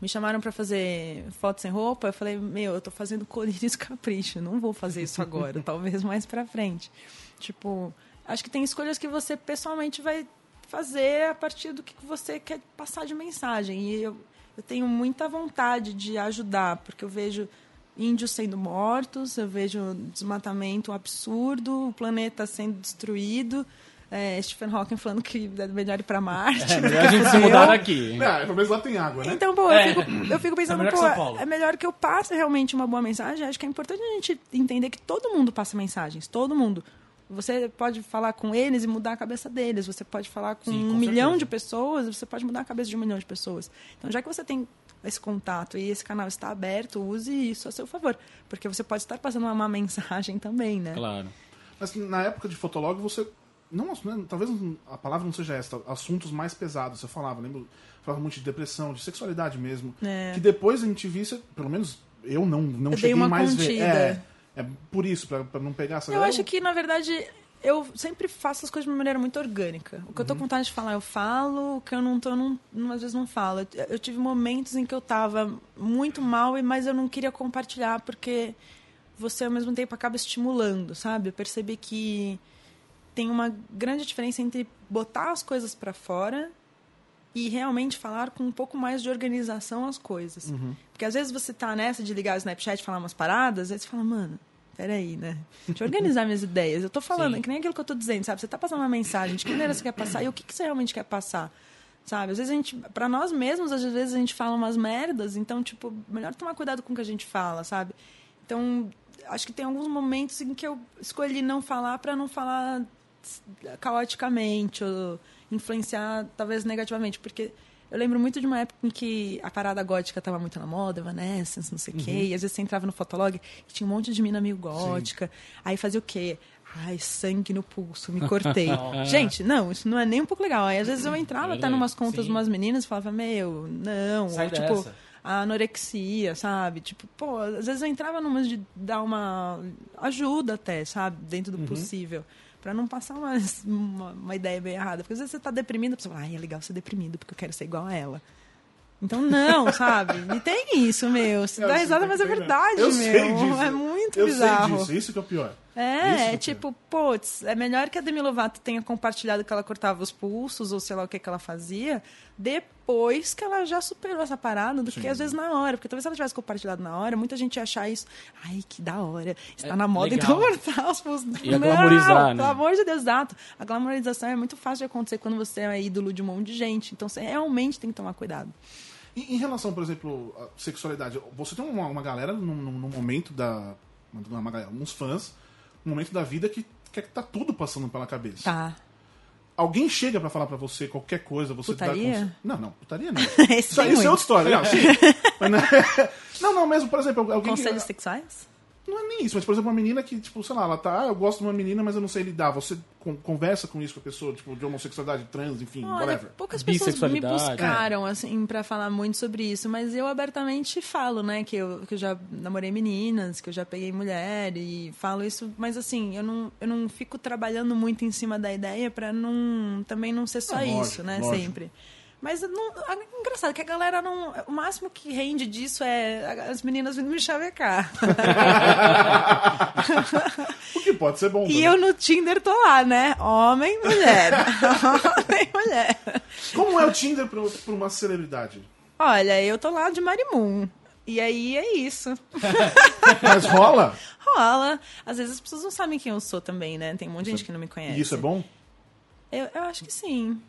Me chamaram para fazer foto sem roupa, eu falei, meu, eu tô fazendo colírios capricho, não vou fazer isso agora, talvez mais para frente. Tipo, acho que tem escolhas que você pessoalmente vai fazer a partir do que você quer passar de mensagem. E eu, eu tenho muita vontade de ajudar, porque eu vejo índios sendo mortos, eu vejo desmatamento absurdo, o planeta sendo destruído, é, Stephen Hawking falando que é melhor ir para Marte. É melhor a gente se mudar daqui. É, pelo menos lá tem água, né? Então, pô, É. eu, fico, eu fico pensando, É melhor que pô, é melhor que eu passe realmente uma boa mensagem. Acho que é importante a gente entender que todo mundo passa mensagens, todo mundo. Você pode falar com eles e mudar a cabeça deles. Você pode falar com, Sim, com um milhão certeza. de pessoas, você pode mudar a cabeça de um milhão de pessoas. Então, já que você tem esse contato e esse canal está aberto, use isso a seu favor. Porque você pode estar passando uma má mensagem também, né? Claro. Mas na época de Fotolog, você. Não, né, talvez a palavra não seja essa, assuntos mais pesados. Você falava, lembro, falava muito de depressão, de sexualidade mesmo. É. Que depois a gente via, isso, pelo menos eu não, não Eu cheguei mais ver. contida. É, é por isso, pra, pra não pegar essa Eu galera, acho que, na verdade, eu sempre faço as coisas de uma maneira muito orgânica. O que eu tô com vontade de falar, eu falo. O que eu não tô, eu não, às vezes não falo. Eu, eu tive momentos em que eu tava muito mal, e- mas eu não queria compartilhar, porque você, ao mesmo tempo, acaba estimulando, sabe? Eu percebi que tem uma grande diferença entre botar as coisas pra fora e realmente falar com um pouco mais de organização as coisas. Porque às vezes você tá nessa de ligar o Snapchat e falar umas paradas, aí você fala, mano, peraí, né? Deixa eu organizar minhas ideias. Eu tô falando, Sim. que nem aquilo que eu tô dizendo, sabe? Você tá passando uma mensagem, de que maneira você quer passar e o que, que você realmente quer passar. Sabe? Às vezes a gente, pra nós mesmos, às vezes a gente fala umas merdas, então, tipo, melhor tomar cuidado com o que a gente fala, sabe? Então, acho que tem alguns momentos em que eu escolhi não falar pra não falar caoticamente ou influenciar talvez negativamente, porque eu lembro muito de uma época em que a parada gótica tava muito na moda, Evanescence, não sei o quê, e às vezes você entrava no Fotolog e tinha um monte de mina meio gótica, aí fazia o quê? Ai, sangue no pulso, me cortei. Gente, não, isso não é nem um pouco legal. Aí às vezes eu entrava até numas contas de umas meninas e falava, meu, não, Sai ou, tipo, dessa. a anorexia, sabe? Tipo, pô, às vezes eu entrava numas de dar uma ajuda até, sabe? Dentro do possível. Pra não passar uma, uma, uma ideia bem errada. Porque às vezes você tá deprimido, a pessoa fala, ai, é legal ser deprimido, porque eu quero ser igual a ela. Então, não, sabe? E tem isso, meu. Você dá risada, mas é verdade, Eu meu. sei disso. É muito eu bizarro. sei disso, isso que é o pior. É, é tipo, putz, é melhor que a Demi Lovato tenha compartilhado que ela cortava os pulsos ou sei lá o que que ela fazia, depois que ela já superou essa parada, do que às vezes na hora. Porque talvez se ela tivesse compartilhado na hora, muita gente ia achar isso, ai, que da hora, está É, na moda, legal. então cortar os pulsos. Ia Não, glamorizar, né? Pelo amor de Deus, exato. A glamorização é muito fácil de acontecer quando você é ídolo de um monte de gente. Então você realmente tem que tomar cuidado. E, em relação, por exemplo, à sexualidade, você tem uma, uma galera num- num momento da. Uma, uma galera, uns fãs, num momento da vida que que tá tudo passando pela cabeça. Tá. Alguém chega pra falar pra você qualquer coisa, você Putaria? dá cons- Não, não, putaria não. Isso, isso é outra história. Não. Mas não, é- não, mesmo, por exemplo, alguém. que- Conselhos sexuais? Não é nem isso, mas por exemplo, uma menina que, tipo, sei lá, ela tá, ah, eu gosto de uma menina, mas eu não sei lidar. Você con- conversa com isso com a pessoa, tipo, de homossexualidade, trans, enfim, Olha, whatever. poucas pessoas me buscaram, assim, pra falar muito sobre isso, mas eu abertamente falo, né, que eu, que eu já namorei meninas, que eu já peguei mulher e falo isso, mas assim, eu não, eu não fico trabalhando muito em cima da ideia pra não, também não ser só lógico, isso, né, lógico. sempre. Mas não, é engraçado que a galera não. O máximo que rende disso é as meninas vindo me chavecar. O que pode ser bom. E eu no Tinder tô lá, né? Homem, mulher. Homem, mulher. Como é o Tinder pra, pra uma celebridade? Olha, eu tô lá de Marimun. E aí é isso. Mas rola? Rola. Às vezes as pessoas não sabem quem eu sou também, né? Tem um monte de gente que não me conhece. E isso é bom? Eu, eu acho que sim.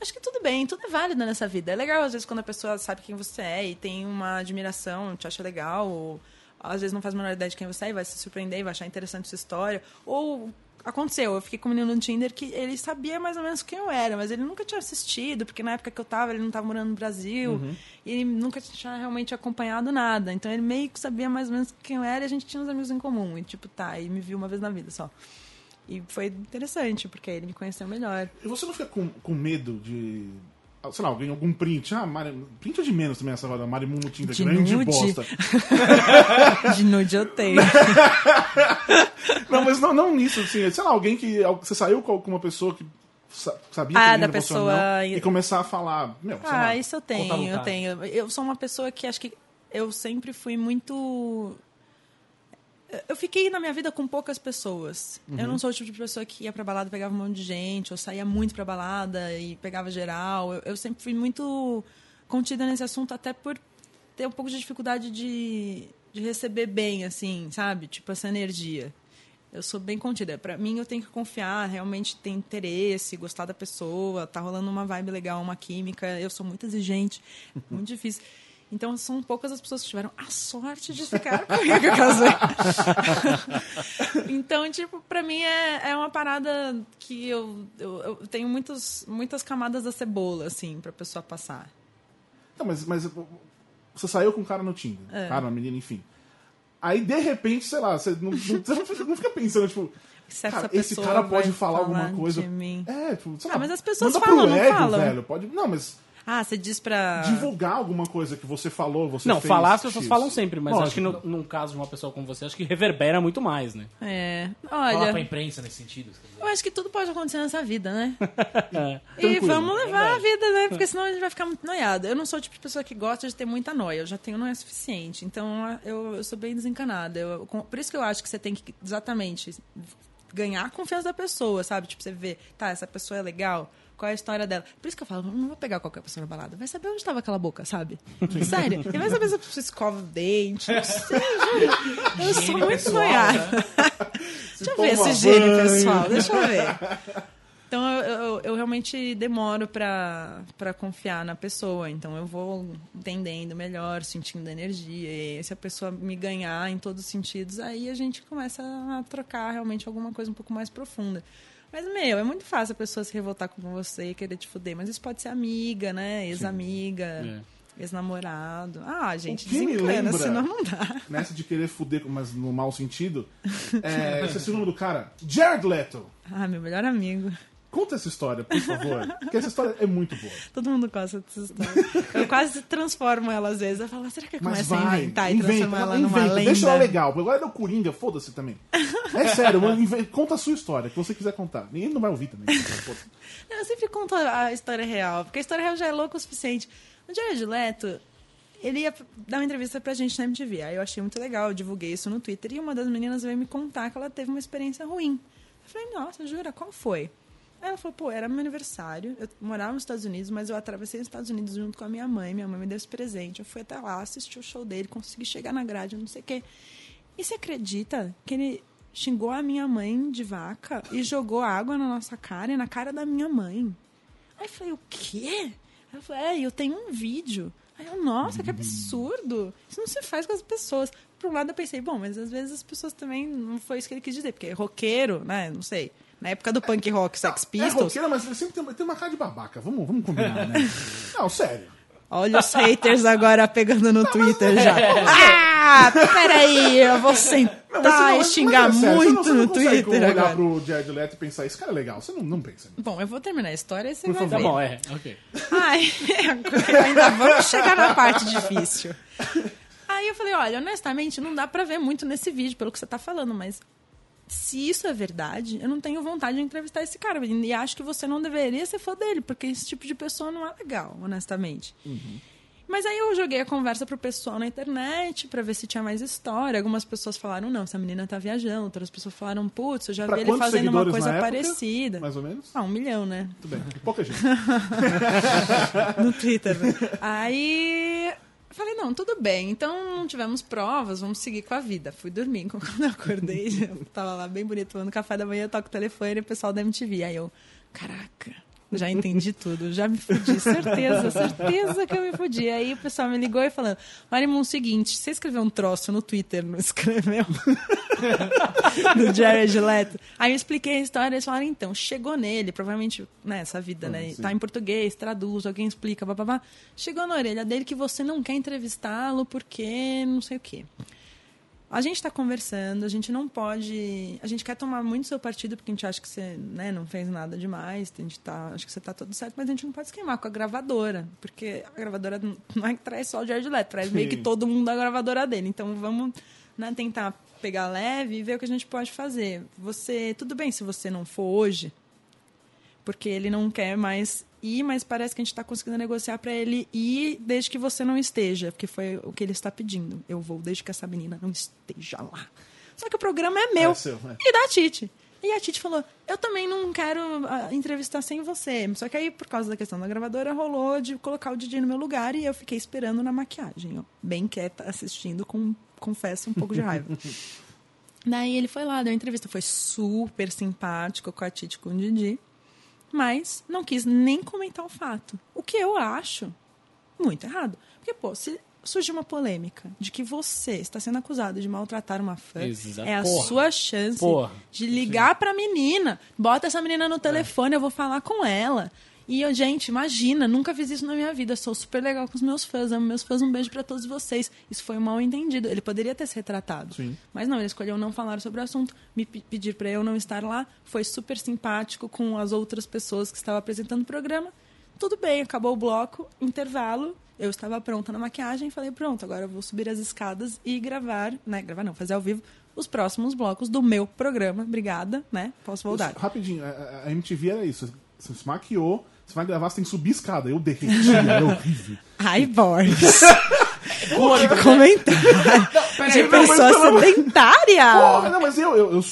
Acho que tudo bem, tudo é válido nessa vida. É legal, às vezes, quando a pessoa sabe quem você é e tem uma admiração, te acha legal, ou às vezes não faz a menor ideia de quem você é e vai se surpreender, vai achar interessante sua história. Ou aconteceu, eu fiquei com um menino no Tinder que ele sabia mais ou menos quem eu era, mas ele nunca tinha assistido, porque na época que eu tava, ele não tava morando no Brasil, e ele nunca tinha realmente acompanhado nada. Então ele meio que sabia mais ou menos quem eu era e a gente tinha uns amigos em comum. E tipo, tá, e me viu uma vez na vida só. E foi interessante, porque aí ele me conheceu melhor. E você não fica com, com medo de. Sei lá, alguém, algum print. Ah, Mari, print é de menos também essa roda. Marimun no Tinder, De grande nude? bosta. De nude eu tenho. Não, mas não, não nisso, assim. Sei lá, alguém que. Você saiu com uma pessoa que sa- sabia Ah, que da pessoa- e começar a falar. Meu, Ah, lá, isso eu tenho, eu tenho. Eu sou uma pessoa que acho que eu sempre fui muito. Eu fiquei na minha vida com poucas pessoas. Eu não sou o tipo de pessoa que ia pra balada pegava um monte de gente, ou saía muito pra balada e pegava geral. Eu, eu sempre fui muito contida nesse assunto, até por ter um pouco de dificuldade de, de receber bem, assim, sabe? Tipo, essa energia. Eu sou bem contida. Pra mim, eu tenho que confiar, realmente ter interesse, gostar da pessoa, tá rolando uma vibe legal, uma química. Eu sou muito exigente, muito difícil. Então, são poucas as pessoas que tiveram a sorte de ficar comigo que eu casei. então, tipo, pra mim é, é uma parada que eu, eu, eu tenho muitos, muitas camadas da cebola, assim, pra pessoa passar. Não, mas, mas você saiu com um cara no Tinder. É. Cara, uma menina, enfim. Aí, de repente, sei lá, você não, você não fica- pensando, tipo. Cara, esse cara pode falar alguma falar coisa. de mim. É, tipo, sei Ah, lá, mas as pessoas falam, pro não ego, falam? velho. Pode, não, mas Ah, você diz pra. divulgar alguma coisa que você falou, você Não, fez, falar as pessoas X. falam sempre, mas Lógico. acho que no, num caso de uma pessoa como você, acho que reverbera muito mais, né? É. Falar pra Olha, imprensa nesse sentido. eu acho que tudo pode acontecer nessa vida, né? É. E Tranquilo. vamos levar a vida, né? Porque senão a gente vai ficar muito noiado. Eu não sou o tipo de pessoa que gosta de ter muita noia. Eu já tenho noia suficiente. Então eu, eu sou bem desencanada. Eu- por isso que eu acho que você tem que exatamente ganhar a confiança da pessoa, sabe? Tipo, você vê, tá, essa pessoa é legal. Qual é a história dela? Por isso que eu falo, não vou pegar qualquer pessoa na balada. Vai saber onde estava aquela boca, sabe? Sério. E vai saber se a pessoa escova o dente. Não sei, juro. Eu sou muito pessoal, noiada. Deixa eu ver esse banho. pessoal. Deixa eu ver. Então eu, eu, eu realmente demoro pra confiar na pessoa. Então eu vou entendendo melhor, sentindo energia. E se a pessoa me ganhar em todos os sentidos, aí a gente começa a trocar realmente alguma coisa um pouco mais profunda. Mas, meu, é muito fácil a pessoa se revoltar com você e querer te fuder. Mas isso pode ser amiga, né? Ex-amiga, É. ex-namorado. Ah, gente, desencana, senão não dá. Nessa de querer fuder, mas no mau sentido. É, você é o nome do cara? Jared Leto. Ah, meu melhor amigo. Conta essa história, por favor. Porque essa história é muito boa. Todo mundo gosta dessa história. Eu quase transformo ela às vezes. Eu falo, será que eu Mas começo a inventar e inventa, transformar ela inventa, numa lenda? deixa ela legal. Agora é do Coringa, foda-se também. É sério, mano, conta a sua história, que você quiser contar. Ninguém não vai ouvir também. Não, Eu sempre conto a história real, porque a história real já é louca o suficiente. O Jared Leto, ele ia dar uma entrevista pra gente na MTV. Aí eu achei muito legal, eu divulguei isso no Twitter. E uma das meninas veio me contar que ela teve uma experiência ruim. Eu falei, nossa, jura? Qual foi? Ela falou, pô, era meu aniversário, eu morava nos Estados Unidos, mas eu atravessei os Estados Unidos junto com a minha mãe, minha mãe me deu esse presente, eu fui até lá, assisti o show dele, consegui chegar na grade, não sei o quê. E você acredita que ele xingou a minha mãe de vaca e jogou água na nossa cara e na cara da minha mãe? Aí eu falei, o quê? Eu falei, é, eu tenho um vídeo. Aí eu, nossa, que absurdo. Isso não se faz com as pessoas. Por um lado eu pensei, bom, mas às vezes as pessoas também não foi isso que ele quis dizer, porque roqueiro, né, não sei. Na época do punk rock, Sex É Pistols, roqueira, mas sempre tem, tem uma cara de babaca. Vamos, vamos combinar, né? Não, sério. olha os haters agora pegando no Twitter já. Ah, peraí, eu vou sentar Não, tá mas e xingar é sério, muito você não, você não no Twitter olhar agora. pro Jared Leto e pensar, esse cara é legal. Você não, não pensa nisso. Bom, eu vou terminar a história e você Por vai Tá ver. bom, é, ok. Ai, ainda vamos chegar na parte difícil. Aí eu falei, olha, honestamente, não dá pra ver muito nesse vídeo, pelo que você tá falando, mas se isso é verdade, eu não tenho vontade de entrevistar esse cara. E acho que você não deveria ser fã dele, porque esse tipo de pessoa não é legal, honestamente. Mas aí eu joguei a conversa pro pessoal na internet pra ver se tinha mais história. Algumas pessoas falaram, não, essa menina tá viajando. Outras pessoas falaram, putz, eu já Pra vi ele fazendo uma coisa época? parecida. Mais ou menos? Ah, um milhão, né? Tudo bem. Pouca gente. no Twitter. né? Aí falei, não, tudo bem. Então não tivemos provas, vamos seguir com a vida. Fui dormir. Quando eu acordei, tava lá bem bonito, tomando café da manhã, toco o telefone o pessoal da MTV. Aí eu, caraca. Já entendi tudo, já me fudi, certeza, certeza que eu me fudi. Aí o pessoal me ligou e falando: Marimun, seguinte, você escreveu um troço no Twitter, não escreveu? do Jared Leto. Aí eu expliquei a história, eles falaram, então, chegou nele, provavelmente, né, essa vida, né, sim. tá em português, traduz, alguém explica, babá. Chegou na orelha dele que você não quer entrevistá-lo porque não sei o quê. A gente está conversando, a gente não pode. A gente quer tomar muito seu partido, porque a gente acha que você né, não fez nada demais, a gente tá, acho que você está tudo certo, mas a gente não pode se queimar com a gravadora, porque a gravadora não- é que traz só o Jared Leto, traz meio que Sim. todo mundo da gravadora dele. Então vamos né, tentar pegar leve e ver o que a gente pode fazer. Você, tudo bem se você não for hoje, porque ele não quer mais ir, mas parece que a gente está conseguindo negociar para ele ir desde que você não esteja, porque foi o que ele está pedindo. Eu vou desde que essa menina não esteja lá. Só que o programa é meu É seu, é. e da Tite. E a Tite falou: Eu também não quero ah, entrevistar sem você. Só que aí, por causa da questão da gravadora, rolou de colocar o DJ no meu lugar e eu fiquei esperando na maquiagem, bem quieta, assistindo, com, confesso, um pouco de raiva. Daí ele foi lá, deu uma entrevista, foi super simpático com a Tite e com o Didi, mas não quis nem comentar o fato. O que eu acho muito errado. Porque, pô, se surgir uma polêmica de que você está sendo acusado de maltratar uma fã, é a porra. sua chance Porra. de ligar pra menina. Bota essa menina no telefone, eu vou falar com ela. E eu, gente, imagina, nunca fiz isso na minha vida. Sou super legal com os meus fãs, amo meus fãs, um beijo pra todos vocês. Isso foi um mal entendido. Ele poderia ter se retratado. Sim. Mas não, ele escolheu não falar sobre o assunto, me pe- pedir pra eu não estar lá. Foi super simpático com as outras pessoas que estavam apresentando o programa. Tudo bem, acabou o bloco, intervalo. Eu estava pronta na maquiagem e falei, pronto, agora eu vou subir as escadas e gravar, né? Gravar não, fazer ao vivo os próximos blocos do meu programa. Obrigada, né? Posso voltar. Rapidinho, a MTV era isso. Você se maquiou, você vai gravar, você tem que subir escada. Eu derreti, era horrível. Ai, Boris. que comentário de pessoa sedentária. Porra, não, mas eu, eu, eu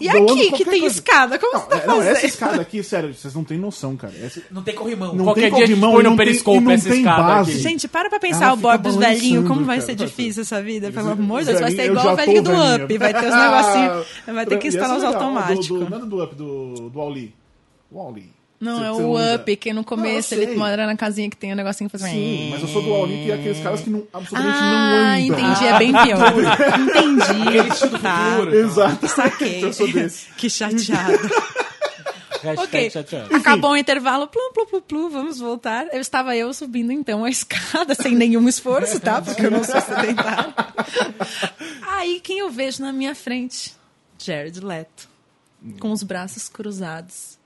E eu ando aqui, que tem coisa. escada? Como Não, você tá é, não, essa fazendo? escada aqui, sério, vocês não têm noção, cara. Essa, Não tem corrimão. não Qualquer tem dia a gente corrimão põe e no Periscope e não essa tem escada base. aqui. Gente, para pra pensar Ela o Bob dos velhinhos, como vai cara. ser difícil essa vida, pelo amor de Deus. Vai ser velhinho, igual o velhinho do velhinho. Up, vai ter os negocinhos, vai ter que ser instalar os automáticos. Do, não é do Up, do, do Wally. Wally. Não, Você- é você o usa. Up, que no começo Não, ele mora na casinha que tem o negocinho que faz... Sim, mas eu sou do Wally, que é aqueles caras que não, absolutamente não Ah, andam. entendi, é bem pior. entendi. Tá. Exato. Saquei. Eu sou desse. Que chateado. Ok. Acabou o intervalo, plum, plum, plum, plum, vamos voltar. Eu estava eu subindo então a escada sem nenhum esforço, tá? Porque eu não sou sedentária. Aí quem eu vejo na minha frente? Jared Leto, com os braços cruzados.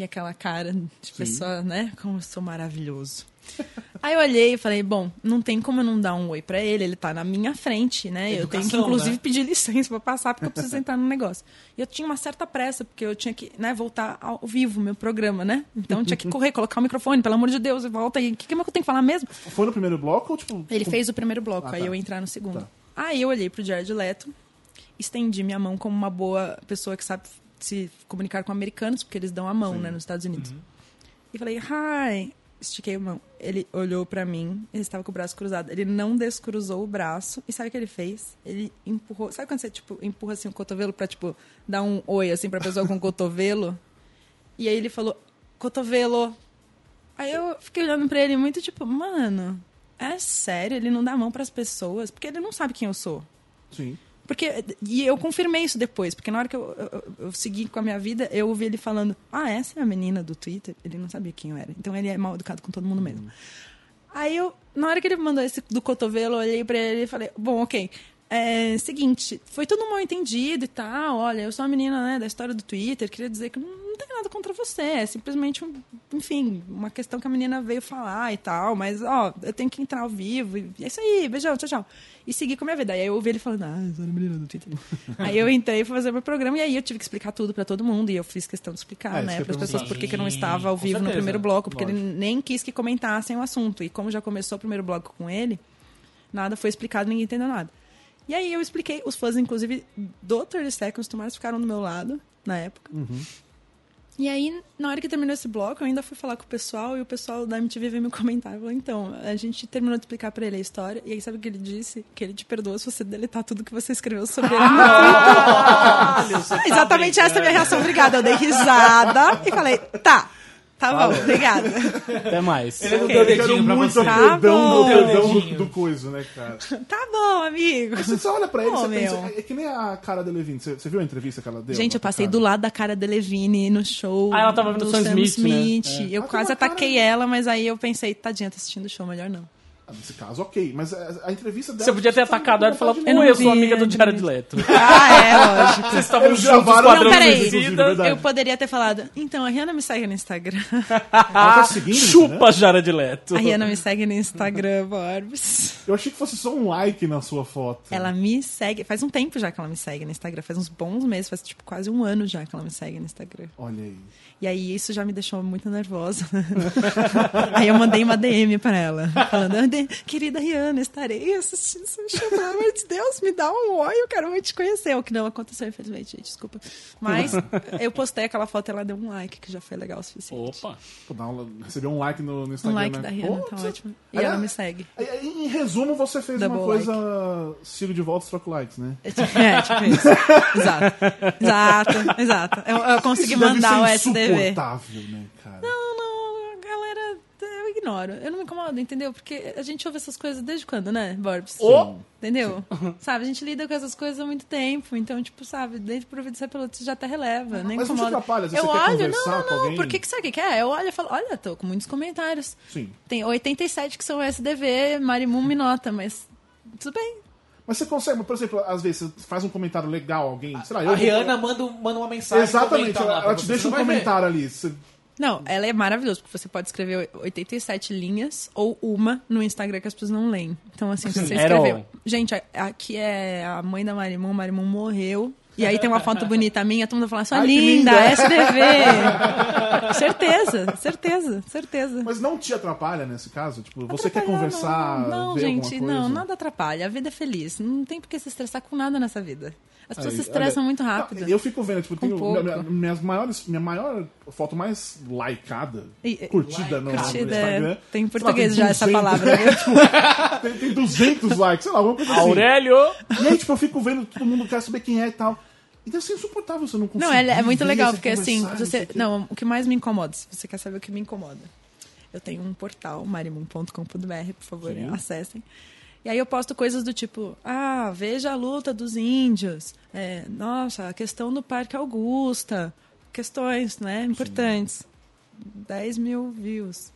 E aquela cara de pessoa, né? Como eu sou maravilhoso. Aí eu olhei e falei, bom, não tem como eu não dar um oi pra ele, ele tá na minha frente, né? eu tenho que, Educação, inclusive, né? pedir licença pra passar, porque eu preciso entrar no negócio. E eu tinha uma certa pressa, porque eu tinha que né, voltar ao vivo, meu programa, né? Então eu tinha que correr, colocar o microfone, pelo amor de Deus, volta aí. O que, que eu tenho que falar mesmo? Foi no primeiro bloco ou tipo. Ele fez o primeiro bloco, Ah, aí tá. eu entrar no segundo. Tá. Aí eu olhei pro Jared Leto, estendi minha mão como uma boa pessoa que sabe se comunicar com americanos, porque eles dão a mão, né, nos Estados Unidos. E falei, hi. Estiquei a mão. Ele olhou pra mim, ele estava com o braço cruzado. Ele não descruzou o braço. E sabe o que ele fez? Ele empurrou. Sabe quando você, tipo, empurra assim o cotovelo pra, tipo, dar um oi assim pra pessoa com o cotovelo? E aí ele falou, cotovelo. Aí eu fiquei olhando pra ele muito, tipo, mano, é sério? Ele não dá a mão pras pessoas? Porque ele não sabe quem eu sou. Sim. Porque, e eu confirmei isso depois, porque na hora que eu, eu, eu segui com a minha vida, eu ouvi ele falando: Ah, essa é a menina do Twitter? Ele não sabia quem eu era. Então ele é mal educado com todo mundo mesmo. Aí eu, na hora que ele mandou esse do cotovelo, eu olhei pra ele e falei: Bom, ok. É, seguinte, foi tudo mal entendido e tal. Olha, eu sou uma menina né, da história do Twitter, queria dizer que não, não tem nada contra você. É simplesmente, um, enfim, uma questão que a menina veio falar e tal. Mas, ó, eu tenho que entrar ao vivo. E é isso aí, beijão, tchau, tchau. E seguir com a minha vida. Aí eu ouvi ele falando, ah, eu sou uma menina do Twitter. aí eu entrei pra fazer meu programa e aí eu tive que explicar tudo pra todo mundo. E eu fiz questão de explicar, É, isso né, pras ia pessoas por que que eu não estava ao vivo no primeiro bloco. Porque ele nem quis que comentassem o assunto. E como já começou o primeiro bloco com ele, nada foi explicado, ninguém entendeu nada. E aí eu expliquei, os fãs, inclusive, do 30 Seconds to Mars ficaram do meu lado, na época. E aí, na hora que terminou esse bloco, eu ainda fui falar com o pessoal e o pessoal da MTV veio me comentar. Falou, então, a gente terminou de explicar pra ele a história. E aí, sabe o que ele disse? Que ele te perdoa se você deletar tudo que você escreveu sobre ele. Twitter. Exatamente essa é a minha reação. Obrigada. Eu dei risada e falei, tá, tá bom, obrigada. Até mais. Ele não Ok. deu dedinho pra muito você. o Tá perdão, bom. o perdão do, do coisa, né, cara? Tá bom, amigo. Você só olha pra ele e pensa. É que nem a cara da Levine. Você, você viu a entrevista que ela deu? Gente, eu passei Cara? do lado da cara da Levine no show. Ah, ela tava vendo do Sam Smith, né? Eu Ela quase uma cara- ataquei ela, mas aí eu pensei, tadinha, tá assistindo o show, melhor não. Ah, Nesse caso, ok. Mas a, a entrevista dela. Você podia ter foi atacado ela e falado, não eu sou amiga do não vi. Leto. Ah, é, lógico. Vocês estavam juntos, peraí. suicida. Eu poderia ter falado, então, a Rihanna me segue no Instagram. Ela tá seguindo, Chupa né? Jared Leto. A Rihanna me segue no Instagram, Borbs. Eu achei que fosse só um like na sua foto. Ela me segue, faz um tempo já que ela me segue no Instagram, faz uns bons meses, faz tipo quase um ano já que ela me segue no Instagram. Olha aí. E aí isso já me deixou muito nervosa. aí eu mandei uma DM pra ela, falando, "Ande- querida Rihanna, estarei assistindo seu show, pelo amor de Deus, me dá um oi, eu quero muito te conhecer. O que não aconteceu, infelizmente, gente, desculpa. Mas eu postei aquela foto e ela deu um like, que já foi legal o suficiente. Opa. Pô, um- recebeu um like no, no Um Instagram. like né? da Rihanna, Pô, tá você- ótimo. E Aliás, ela me segue. Em em resumo, você fez Double uma coisa. Sigo de volta, troco likes, né? É tipo isso. Exato. Exato, exato. Eu, eu consegui Isso mandar o SDV. Insuportável, né, cara? Não, não, a galera, eu ignoro. Eu não me incomodo, entendeu? Porque a gente ouve essas coisas desde quando, né, Borbs? Ô! Entendeu? Sabe, a gente lida com essas coisas há muito tempo. Então, tipo, sabe, desde pro vídeo ser piloto, você já até releva. Nem Mas não te incomoda. atrapalha, eu olho, não, não, não. alguém? Por que, que sabe o que que é? Eu olho e falo, olha, tô com muitos comentários. Sim. Tem 87 que são SDV, Marimum me nota, mas tudo bem. Mas você consegue, por exemplo, às vezes você faz um comentário legal, alguém. Sei lá, eu. A Rihanna manda, manda uma mensagem. Exatamente, lá ela, ela te deixa um vai ver. comentário ali. Você- Não, ela é maravilhosa, porque você pode escrever 87 linhas ou uma no Instagram que as pessoas não leem. Então, assim, se você escreveu. Gente, a- aqui é a mãe da Marimon, Marimon morreu. E aí tem uma foto bonita minha, todo mundo fala, sua Ai, que linda, linda." SDV. certeza, certeza, certeza. Mas não te atrapalha nesse caso? Tipo, você quer conversar, Não, não ver gente, não, nada atrapalha. A vida é feliz. Não tem por que se estressar com nada nessa vida. As pessoas Aí, se estressam olha, muito rápido. não, Eu fico vendo, tipo, tenho, pouco. minha, minhas maiores, minha maior foto mais likeada, E- curtida no, no Curtida, Instagram. tem em sei lá, português já essa 200, palavra, viu? tem, tem 200 likes, sei lá, alguma coisa assim. Aurélio! E aí, tipo, eu fico vendo, todo mundo quer saber quem é e tal. E deve ser insuportável você não conseguir. Não, é, é muito ver, legal, porque assim, você. Não, o que mais me incomoda, se você quer saber o que me incomoda. Eu tenho um portal, marimum.com.br, por favor, acessem. E aí eu posto coisas do tipo, ah, veja a luta dos índios. É, nossa, a questão do Parque Augusta. Questões, né, importantes. 10 mil views.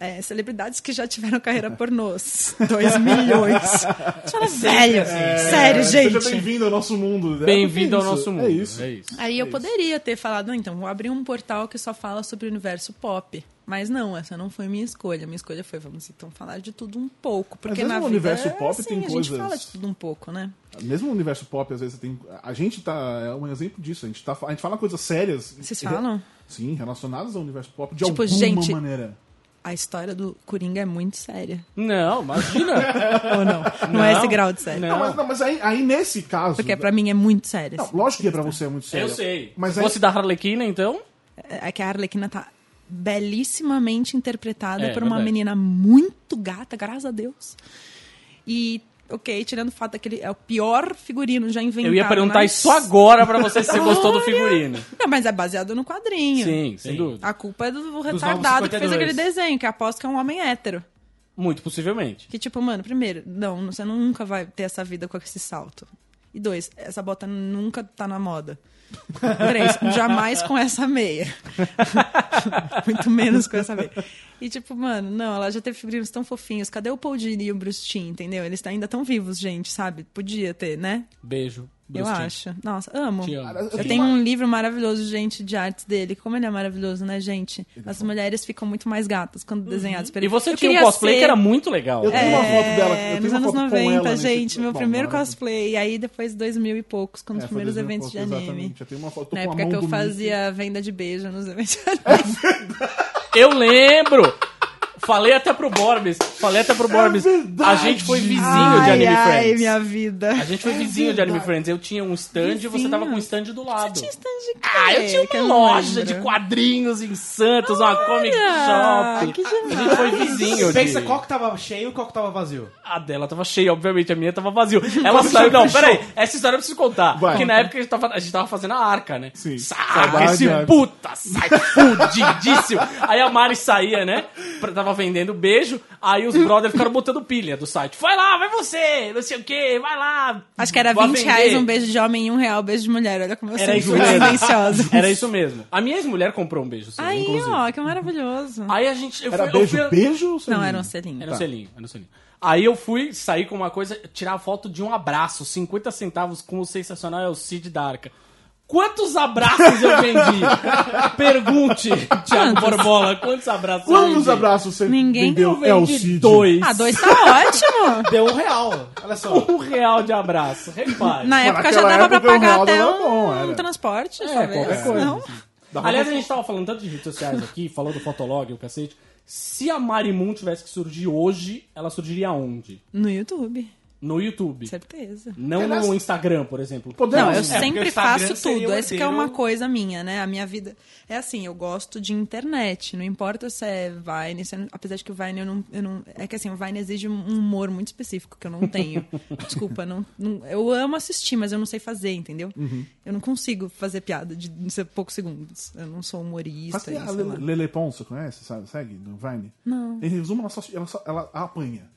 É, celebridades que já tiveram carreira pornôs. 2 milhões. Você fala, velho, sério, É, Seja gente. bem-vindo ao nosso mundo. É, Bem-vindo ao é nosso mundo. É isso. É isso. Aí eu isso. poderia ter falado, então, vou abrir um portal que só fala sobre o universo pop. Mas não, essa não foi minha escolha. Minha escolha foi, vamos então falar de tudo um pouco. Porque mesmo na no vida, universo pop assim, tem a gente coisas- fala de tudo um pouco, né? Mesmo no universo pop, às vezes tem. A gente tá. É um exemplo disso. A gente, tá, a gente fala coisas sérias. Vocês re- falam? Sim, relacionadas ao universo pop de Tipo, alguma gente- maneira. A história do Coringa é muito séria. Não, imagina. Ou não? Não, é esse grau de sério. Não. Não, mas, não, mas aí, aí nesse caso. Porque pra mim é muito sério. Não, lógico que pra você é muito sério. Eu sei. Mas Mas aí, Fosse da Harlequina, então? É que a Arlequina tá belíssimamente interpretada É, por uma verdade. menina muito gata, graças a Deus. E, ok, tirando o fato que ele é o pior figurino já inventado. Eu ia perguntar isso agora pra você se você gostou do figurino. Não, mas é baseado no quadrinho. Sim, sem dúvida. A culpa é do retardado que fez 52. aquele desenho, que aposto que é um homem hétero. Muito possivelmente. Que tipo, mano, primeiro, não, você nunca vai ter essa vida com esse salto. E dois, essa bota nunca tá na moda. Três, jamais com essa meia. Muito menos com essa meia. E tipo, mano, não, ela já teve figurinos tão fofinhos. Cadê o Paul Dini e o Bruce Timm, entendeu? Eles ainda tão vivos, gente, sabe? Podia ter, né? Beijo. Eu Bruce Timm. acho. Nossa, amo. Te amo. Eu tenho uma- um livro maravilhoso, gente, de artes dele. Como ele é maravilhoso, né, gente? As mulheres ficam muito mais gatas quando desenhadas por E você Eu tinha um cosplay ser- que era muito legal. Eu tenho uma foto dela. Eu É, nos anos foto com ela 90, nesse- gente, meu Bom, primeiro maravilhoso. cosplay. E aí depois 2000 e poucos, com os É, foi primeiros eventos de pouco, anime. Exatamente. Eu tenho uma foto tô Na com a época mão que eu fazia venda de beijo nos eventos É anime. Eu lembro! Falei até pro Borbes. Falei até pro Borbes. É verdade. a gente foi vizinho de ai, Anime ai, Friends. minha vida. A gente foi vizinho de Anime Friends. Eu tinha um stand e você tava com um stand do lado. Tinha stand de quê? Ah, eu tinha Que uma não loja de quadrinhos em Santos, uma comic shop. que a gente foi vizinho. Pensa de... qual que tava cheio e qual que tava vazio. A dela tava cheia, obviamente, a minha tava vazio. Ela saiu. Não, peraí, essa história eu preciso contar. Vai. Porque na época a gente, tava, a gente tava fazendo a arca, né? Sim. Sai, esse arca. puta, sai fudidíssimo. Aí a Mari saía, né? pra- Tava vendendo beijo. Aí os brothers ficaram botando pilha do site. Vai lá, vai você, não sei o que, vai lá. Acho que era Vou 20 vender. reais um beijo de homem e um real um beijo de mulher. Olha como eu Era isso mesmo. Era isso mesmo. A minha ex-mulher comprou um beijo, sim, Aí, inclusive. ó, que maravilhoso. Aí a gente. Eu Era fui, eu beijo, fui- beijo ou Não, selinho? era um selinho. Era um selinho, era um selinho. Aí eu fui sair com uma coisa, tirar a foto de um abraço, 50 centavos com o sensacional é o Cid da Arca. Quantos abraços eu vendi? Pergunte, Thiago Borbola, quantos abraços eu Quantos vendi? abraços você Ninguém vendeu? Eu É o vendi Cid. dois. Ah, dois tá ótimo. Deu um real. Olha só. Um real de abraço, repare. Na época já dava pra época, um pagar até um, bom, era. transporte, É, talvez. qualquer coisa. Não? Dava Aliás, pra- a gente tava falando tanto de redes sociais aqui, falou do Fotolog, o cacete. Se a Marimun tivesse que surgir hoje, ela surgiria onde? No YouTube, No YouTube. certeza. Não Aliás- no Instagram, por exemplo. Podemos- Não, eu É, o sempre faço tudo. Essa que é uma coisa minha, né? A minha vida é assim, eu gosto de internet. Não importa se é Vine, se é- apesar de que o Vine eu não, eu não. É que assim, o Vine exige um humor muito específico que eu não tenho. Desculpa, não, não- eu amo assistir, mas eu não sei fazer, entendeu? Uhum. Eu não consigo fazer piada de, de poucos segundos. Eu não sou humorista. Mas e a. Lele, você conhece? Sabe? Segue no Vine? Não. Em resumo, ela, só, ela, só- ela apanha.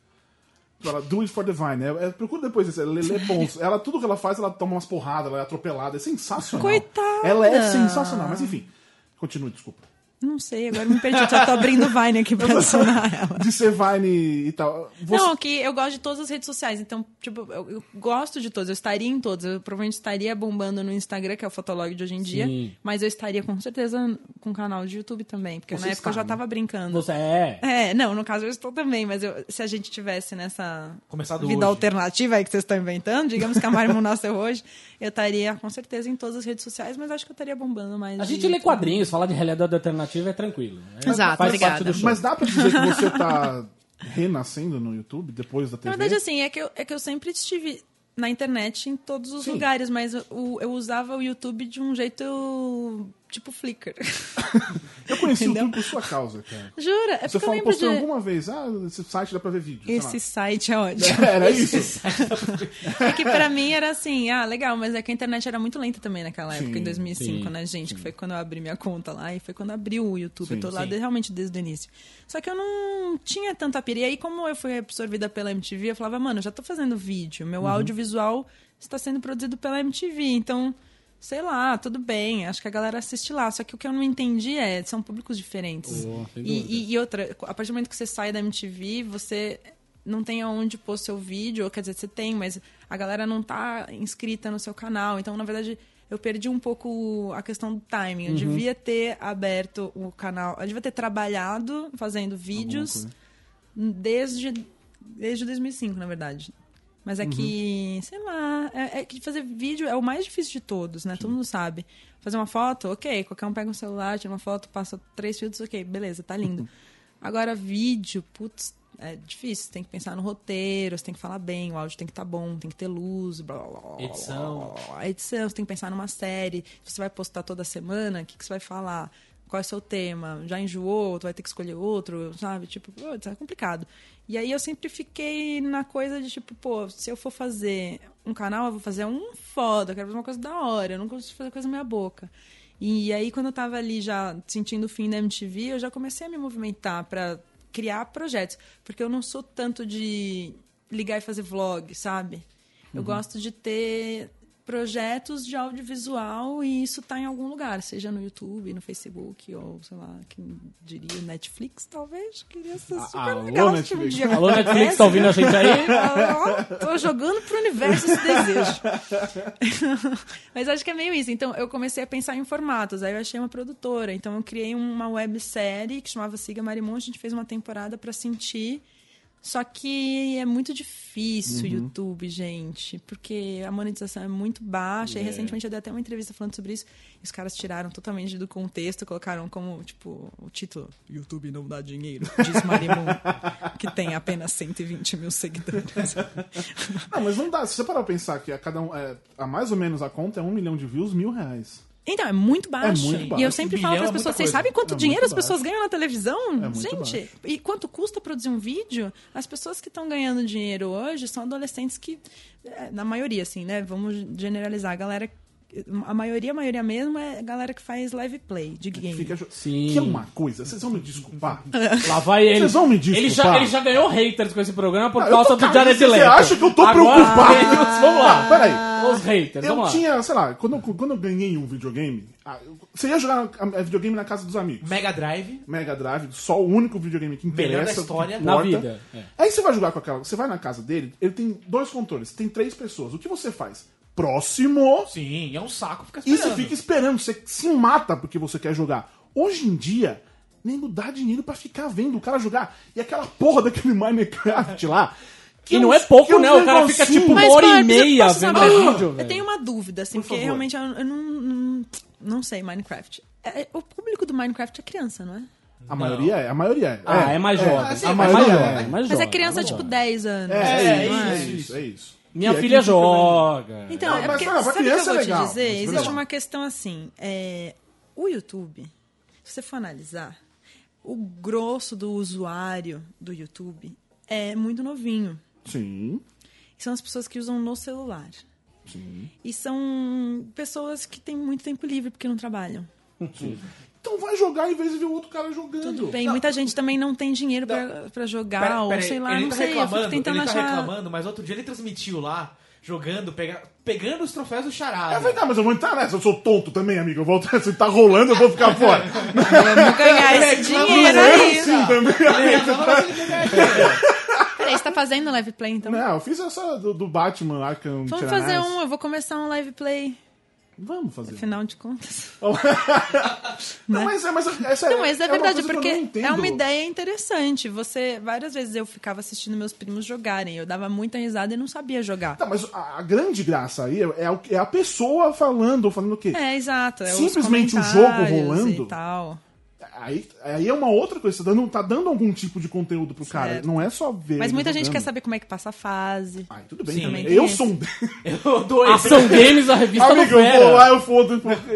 Ela do it for the Vine. É, é, procura depois isso. É Lele Pons. Ela, tudo que ela faz, ela toma umas porradas, ela é atropelada. É sensacional. Coitada! Ela é sensacional. Mas enfim, continue, desculpa. Não sei, agora me perdi. Já tô abrindo o Vine aqui pra adicionar ela. De ser Vine e tal. Você- Não, que eu gosto de todas as redes sociais. Então, tipo, eu, eu gosto de todas. Eu estaria em todas. Eu provavelmente estaria bombando no Instagram, que é o Fotolog de hoje em dia. Sim. Mas eu estaria com certeza com o canal de YouTube também. Porque Você na época eu já está, né? tava brincando. Você é. É, não, no caso eu estou também, mas eu- se a gente tivesse nessa Começado vida hoje. alternativa aí que vocês estão inventando, digamos que a Marimun nasceu hoje, eu estaria com certeza em todas as redes sociais, mas acho que eu estaria bombando mais. A gente lê quadrinhos, falar de realidade alternativa é tranquilo. né? Exato, Faz obrigada. parte do show. Mas dá pra dizer que você tá renascendo no YouTube depois da TV? Na verdade, assim, é que, eu, é que eu sempre estive na internet em todos os Sim. lugares, mas o- eu usava o YouTube de um jeito tipo Flickr. Eu conheci Entendeu? o YouTube por sua causa, cara. Jura? É Você porque eu falou, postou de... alguma vez, ah, esse site dá pra ver vídeo. Esse site é ótimo. Era isso? É que pra mim era assim, ah, legal, mas é que a internet era muito lenta também naquela época, Sim, em 2005, sim, né, gente? Que foi quando eu abri minha conta lá e foi quando abriu o YouTube. Sim, eu tô lá sim. de- realmente desde o início. Só que eu não tinha tanta pira. E aí, como eu fui absorvida pela MTV, eu falava, mano, eu já tô fazendo vídeo, meu audiovisual está sendo produzido pela MTV, então. Sei lá, tudo bem, acho que a galera assiste lá. Só que o que eu não entendi é, são públicos diferentes. Oh, e, e, e outra, a partir do momento que você sai da MTV, você não tem aonde pôr seu vídeo, ou quer dizer, você tem, mas a galera não tá inscrita no seu canal. Então, na verdade, eu perdi um pouco a questão do timing. Eu devia ter aberto o canal, eu devia ter trabalhado fazendo vídeos desde, desde 2005, na verdade. Mas é que, sei lá, é, é que fazer vídeo é o mais difícil de todos, né? Todo mundo sabe. Fazer uma foto, ok, qualquer um pega um celular, tira uma foto, passa três filtros, ok, beleza, tá lindo. Agora, vídeo, putz, é difícil. Você tem que pensar no roteiro, você tem que falar bem, o áudio tem que estar bom, tem que ter luz, blá, blá, blá, blá, Edição. blá. A edição, você tem que pensar numa série. Você vai postar toda semana, o que, que você vai falar? Qual é o seu tema? Já enjoou? Tu vai ter que escolher outro, sabe? Tipo, putz, é complicado. E aí eu sempre fiquei na coisa de tipo, pô, se eu for fazer um canal, eu vou fazer um foda, eu quero fazer uma coisa da hora, eu não consigo fazer coisa na minha boca. E aí, quando eu tava ali já sentindo o fim da MTV, eu já comecei a me movimentar pra criar projetos. Porque eu não sou tanto de ligar e fazer vlog, sabe? Eu gosto de ter projetos de audiovisual e isso tá em algum lugar, seja no YouTube, no Facebook, ou sei lá, quem diria Netflix, talvez. Queria ser super alô, legal se um Netflix. dia Alô, Netflix, tá ouvindo a gente aí? Tô jogando pro universo esse desejo. Mas acho que é meio isso. Então, eu comecei a pensar em formatos. Aí eu achei uma produtora. Então, eu criei uma websérie que chamava Siga Marimon. A gente fez uma temporada pra sentir. Só que é muito difícil o YouTube, gente, porque a monetização é muito baixa. E recentemente eu dei até uma entrevista falando sobre isso. E os caras tiraram totalmente do contexto, colocaram como, tipo, o título: YouTube não dá dinheiro, diz Marimon, que tem apenas 120 mil seguidores. Não, mas não dá. Se você parar pra pensar que a cada um. É, a mais ou menos a conta é um milhão de views, mil reais. Então, é muito baixo. muito baixo. E eu sempre falo para as é pessoas, vocês sabem quanto É dinheiro as pessoas ganham na televisão? muito Gente, baixo. e quanto custa produzir um vídeo? As pessoas que estão ganhando dinheiro hoje são adolescentes que, é, na maioria, assim, né? Vamos generalizar. A galera, a maioria, a maioria mesmo é a galera que faz live play de game. Fica Sim. Que é uma coisa, vocês vão me desculpar. Lá vai ele. Vocês vão me ele desculpar. já, ele já ganhou haters com esse programa por Ah, causa do Jared você Leto. acha que eu tô Agora, preocupado? haters, vamos lá. Ah, peraí. Os haters, Eu vamos lá. tinha, sei lá, quando, eu- quando eu ganhei um videogame, ah, você ia jogar ah, videogame na casa dos amigos. Mega Drive. Mega Drive, só o único videogame que interessa. Melhor da história. Na vida, é. Aí você vai jogar com aquela. Você vai na casa dele, ele tem dois controles, tem três pessoas. O que você faz? Próximo. Sim, é um saco ficar E esperando. você fica esperando, você se mata porque você quer jogar. Hoje em dia, nego dá dinheiro pra ficar vendo o cara jogar. E aquela porra daquele Minecraft lá. que E não é pouco, né? O cara fica, tipo, uma hora e meia vendo falar? vídeo, Eu tenho uma dúvida, assim, Por porque favor. realmente eu, eu não, não, não sei Minecraft. É, o público do Minecraft é criança, não é? A maioria é, a maioria é. Ah, é, mais jovem. assim, é a mais maioria jovem. é. mais Mas jovem, é criança, mais tipo, jovem. 10 anos. É, assim, é, não isso, é? é isso, é isso. Minha E é filha legal. joga. Então, Não, é mas porque, pra sabe o que eu criança vou é legal, te dizer? mas Existe legal. uma questão assim, é, o YouTube, se você for analisar, o grosso do usuário do YouTube é muito novinho. Sim, São as pessoas que usam no celular. sim. E são pessoas que têm muito tempo livre porque não trabalham. Então vai jogar em vez de ver o outro cara jogando. Tudo bem, muita gente também não tem dinheiro pra, pra jogar, Pera- ou pera aí, sei lá, ele não tá sei. Eu reclamando, fico tentando ele tá achar. reclamando, mas outro dia ele transmitiu lá, jogando, pega- pegando os troféus do Charada. É verdade, mas eu vou entrar nessa. Eu sou tonto também, amigo. Eu vou, se tá rolando, eu vou ficar fora. Vamos ganhar esse dinheiro aí. Sim, também. Mas ele pega dinheiro. Peraí, você tá fazendo live play então? Não, eu fiz essa do, do Batman Arkham Vamos fazer um, eu vou começar um live play, Vamos fazer. afinal de contas. Não, mas, é- mas essa Não, mas é, uma verdade, porque é uma ideia interessante. Você, várias vezes eu ficava assistindo meus primos jogarem, eu dava muita risada e não sabia jogar. Tá, mas a, a grande graça aí é, é é a pessoa falando, falando o quê? É, exato. é Simplesmente o jogo rolando. E tal. Aí, aí é uma outra coisa, você tá dando, tá dando algum tipo de conteúdo pro cara. Certo. Não é só ver. Mas muita gente quer saber como é que passa a fase. Ai, tudo bem Sim. também. Eu sou um. Eu dou esse. Ação Games, a revista Amigo, eu vou lá, eu fodo,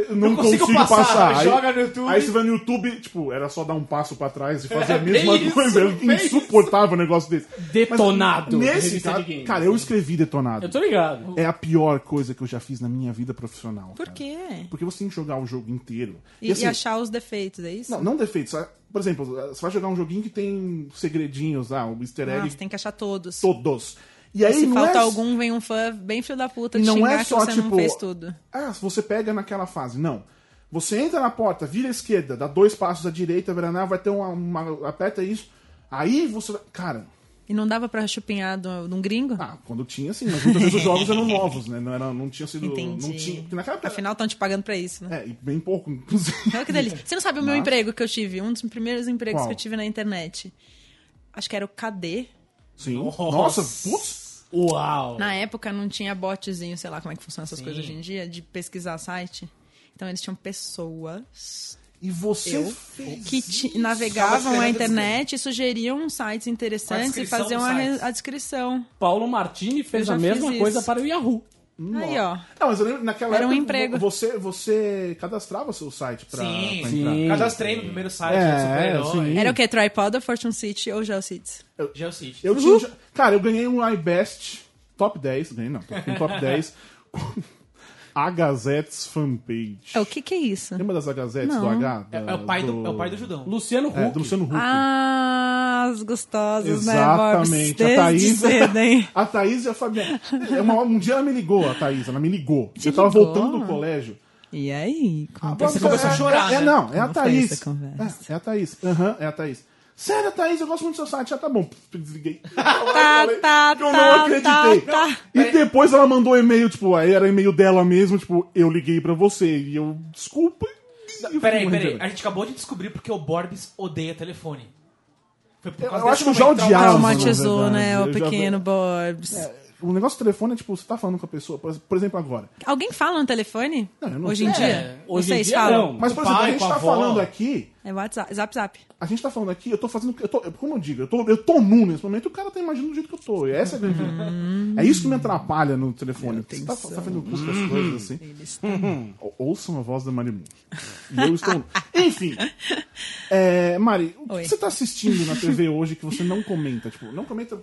eu não, Não consigo consigo, passar, passar. Aí, joga no YouTube. Aí você vai no YouTube, tipo, era só dar um passo pra trás e fazer É, a mesma bem coisa. isso, É insuportável um negócio desse. Detonado. Mas Nesse, cara, de games. cara, eu escrevi detonado. Eu tô ligado. É a pior coisa que eu já fiz na minha vida profissional. Por cara. quê? Porque você tem que jogar o jogo inteiro. E, assim, e achar os defeitos, é isso? Não, não defeitos. só- Por exemplo, você vai jogar um joguinho que tem segredinhos lá, um easter egg, Ah, você tem que achar todos. todos. E aí Se não falta é... algum, vem um fã bem filho da puta te não é que só, você não tipo, fez tudo. Ah, se você pega naquela fase. Não. Você entra na porta, vira à esquerda, dá dois passos à direita, vai ter uma, uma- Aperta isso. Aí você. vai- Cara, E não dava pra chupinhar do, de um gringo? ah, quando tinha, sim, mas muitas vezes os jogos eram novos, né? Não, era, não tinha sido. Entendi. Não tinha. Porque naquela época. Afinal, estão te pagando pra isso, né? É, e bem pouco, inclusive. Olha que delícia. Você não sabe o meu Mas- emprego que eu tive? Um dos primeiros empregos Qual? que eu tive na internet. Acho que era o KD. Sim. Nossa. Nossa, putz. Uau. Na época não tinha botzinho, sei lá como é que funcionam essas Sim. coisas hoje em dia, de pesquisar site. Então eles tinham pessoas E você Eu? fez. que Ficava navegavam a internet e sugeriam sites interessantes e faziam a, a descrição. Paulo Martini fez Eu a mesma coisa isso. para o Yahoo. Aí, ó. Não, mas eu lembro, naquela Era um época, emprego. Você, você cadastrava seu site pra, Sim. pra Sim. entrar. Cadastrei no primeiro site É, sim. Era o quê? Tripod, Fortune City ou Geocities? Geocities. Eu tinha, um jo- cara, eu ganhei um iBest top 10, ganhei não, um top 10 A Gazettes Fanpage. É, o que que é isso? Lembra das Agazetes Não. do H? É, Da- é o pai do, é o pai do Judão. Luciano Huck. É, do Luciano Huck. Ah, as gostosas, Exatamente. né, A Borbs? Desde Thaís, cedo, hein? a Thaís e a Fabiana. É uma- um dia ela me ligou, a Thaís, ela me ligou. Te eu tava ligou? voltando do colégio. E aí? Como você começou a chorar, é, é, né? não, é a Thaís. É, é a Thaís. Aham, é a Thaís. Sério, Thaís, eu gosto muito do seu site. Já tá bom. Desliguei. Tá, tá, eu tá, não acreditei. tá, tá. E depois ela mandou um e-mail, tipo, aí era e-mail dela mesmo, tipo, eu liguei pra você. E eu, desculpa. E eu Peraí, peraí. A gente acabou de descobrir porque o Borbs odeia telefone. Foi por Eu- causa eu acho que eu já odiava. Traumatizou, né, o Eu já- pequeno Borbs. O negócio do telefone é, tipo, você tá falando com a pessoa, por exemplo, agora. Alguém fala no telefone? Não, eu não Hoje sei. em É, dia? hoje em Vocês dia falam? não. Mas, por exemplo, pai, a gente tá avó. falando aqui. É WhatsApp, Zap Zap. A gente tá falando aqui, eu tô fazendo. Eu tô, como eu digo, eu tô, eu tô nu nesse momento e o cara tá imaginando do jeito que eu tô. E essa é a grande. É isso que me atrapalha no telefone. Você tá, tá fazendo curso das coisas assim. Ou- Ouçam a voz da Marimu. E eu estou. Enfim. É, Mari, o que Oi. você tá assistindo na TV hoje que você não comenta? Tipo, não comenta.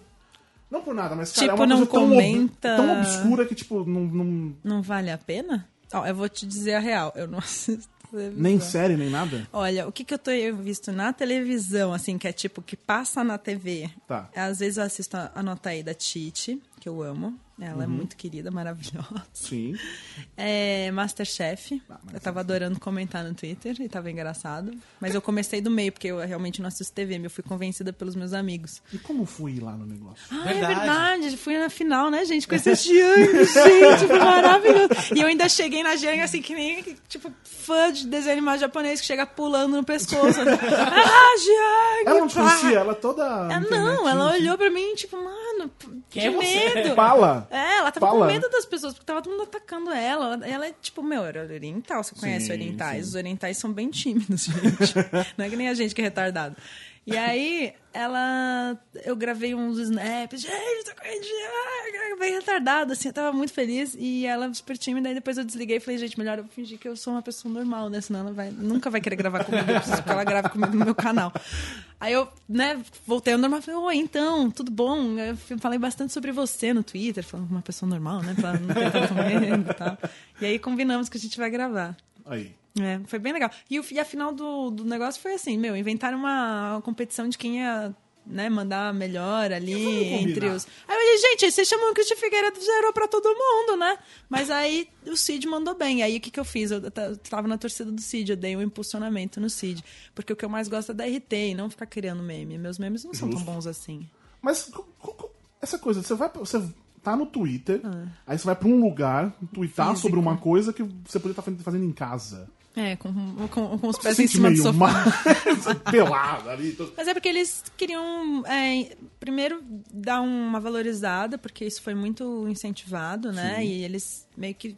Não por nada, mas cara, Tipo, é uma não coisa tão, comenta- tão obscura que, tipo, não, não- Não vale a pena? Ó, eu vou te dizer a real. Eu não assisto televisão. nem série, nem nada? Olha, o que, que eu tenho visto na televisão, assim, que é tipo, que passa na TV. Tá. Às vezes eu assisto a, a nota aí da Titi, que eu amo. Ela é Uhum. muito querida, maravilhosa. Sim. É, Masterchef. Ah, eu tava adorando comentar no Twitter e tava engraçado. Mas eu comecei do meio, porque eu realmente não assisto TV, eu fui convencida pelos meus amigos. E como ir lá no negócio? Ah, Verdade. é verdade. Fui na final, né, gente? Com esse Jiang, gente. Foi maravilhoso. E eu ainda cheguei na Jiang, assim, que nem, tipo, fã de desenho animado japonês que chega pulando no pescoço. ah, Jiang! Ela não pá. conhecia, ela toda. Não, ela assim. olhou pra mim, tipo, mano, Quem que é você? Medo. Fala! É, ela tava Fala. com medo das pessoas, porque tava todo mundo atacando ela. Ela, ela é tipo, meu, era oriental, você conhece Sim, orientais. sim. Os orientais são bem tímidos, gente. Não é que nem a gente que é retardado. E aí, ela. Eu gravei uns snaps, gente, tô Indiana, bem retardada, assim, eu tava muito feliz. E ela super tímida, aí depois eu desliguei e falei, gente, melhor eu fingir que eu sou uma pessoa normal, né? Senão ela vai, nunca vai querer gravar comigo, eu preciso que ela grave comigo no meu canal. Aí eu, né, voltei ao normal e falei, oi, então, tudo bom? Eu falei bastante sobre você no Twitter, falando uma pessoa normal, né? Pra não e tal. E aí combinamos que a gente vai gravar. Aí. É, foi bem legal. E, o, e a final do, do negócio foi assim, meu, inventaram uma, competição de quem ia né, mandar melhor ali entre os. Aí eu falei, gente, vocês chamam o Christian Figueiredo zerou pra todo mundo, né? Mas aí o Cid mandou bem. E aí o que, que eu fiz? Eu ta- tava na torcida do Cid, eu dei um impulsionamento no Cid. Porque o que eu mais gosto é da RT e não ficar criando meme. Meus memes não são tão bons assim. Mas essa coisa, você vai. Você tá no Twitter, Ah. aí você vai pra um lugar, twittar sobre uma coisa que você poderia estar fazendo- fazendo em casa. É, com, com, com os pés em cima do sofá. mal, pelado ali. Mas é porque eles queriam, é, primeiro, dar uma valorizada, porque isso foi muito incentivado, né? E eles meio que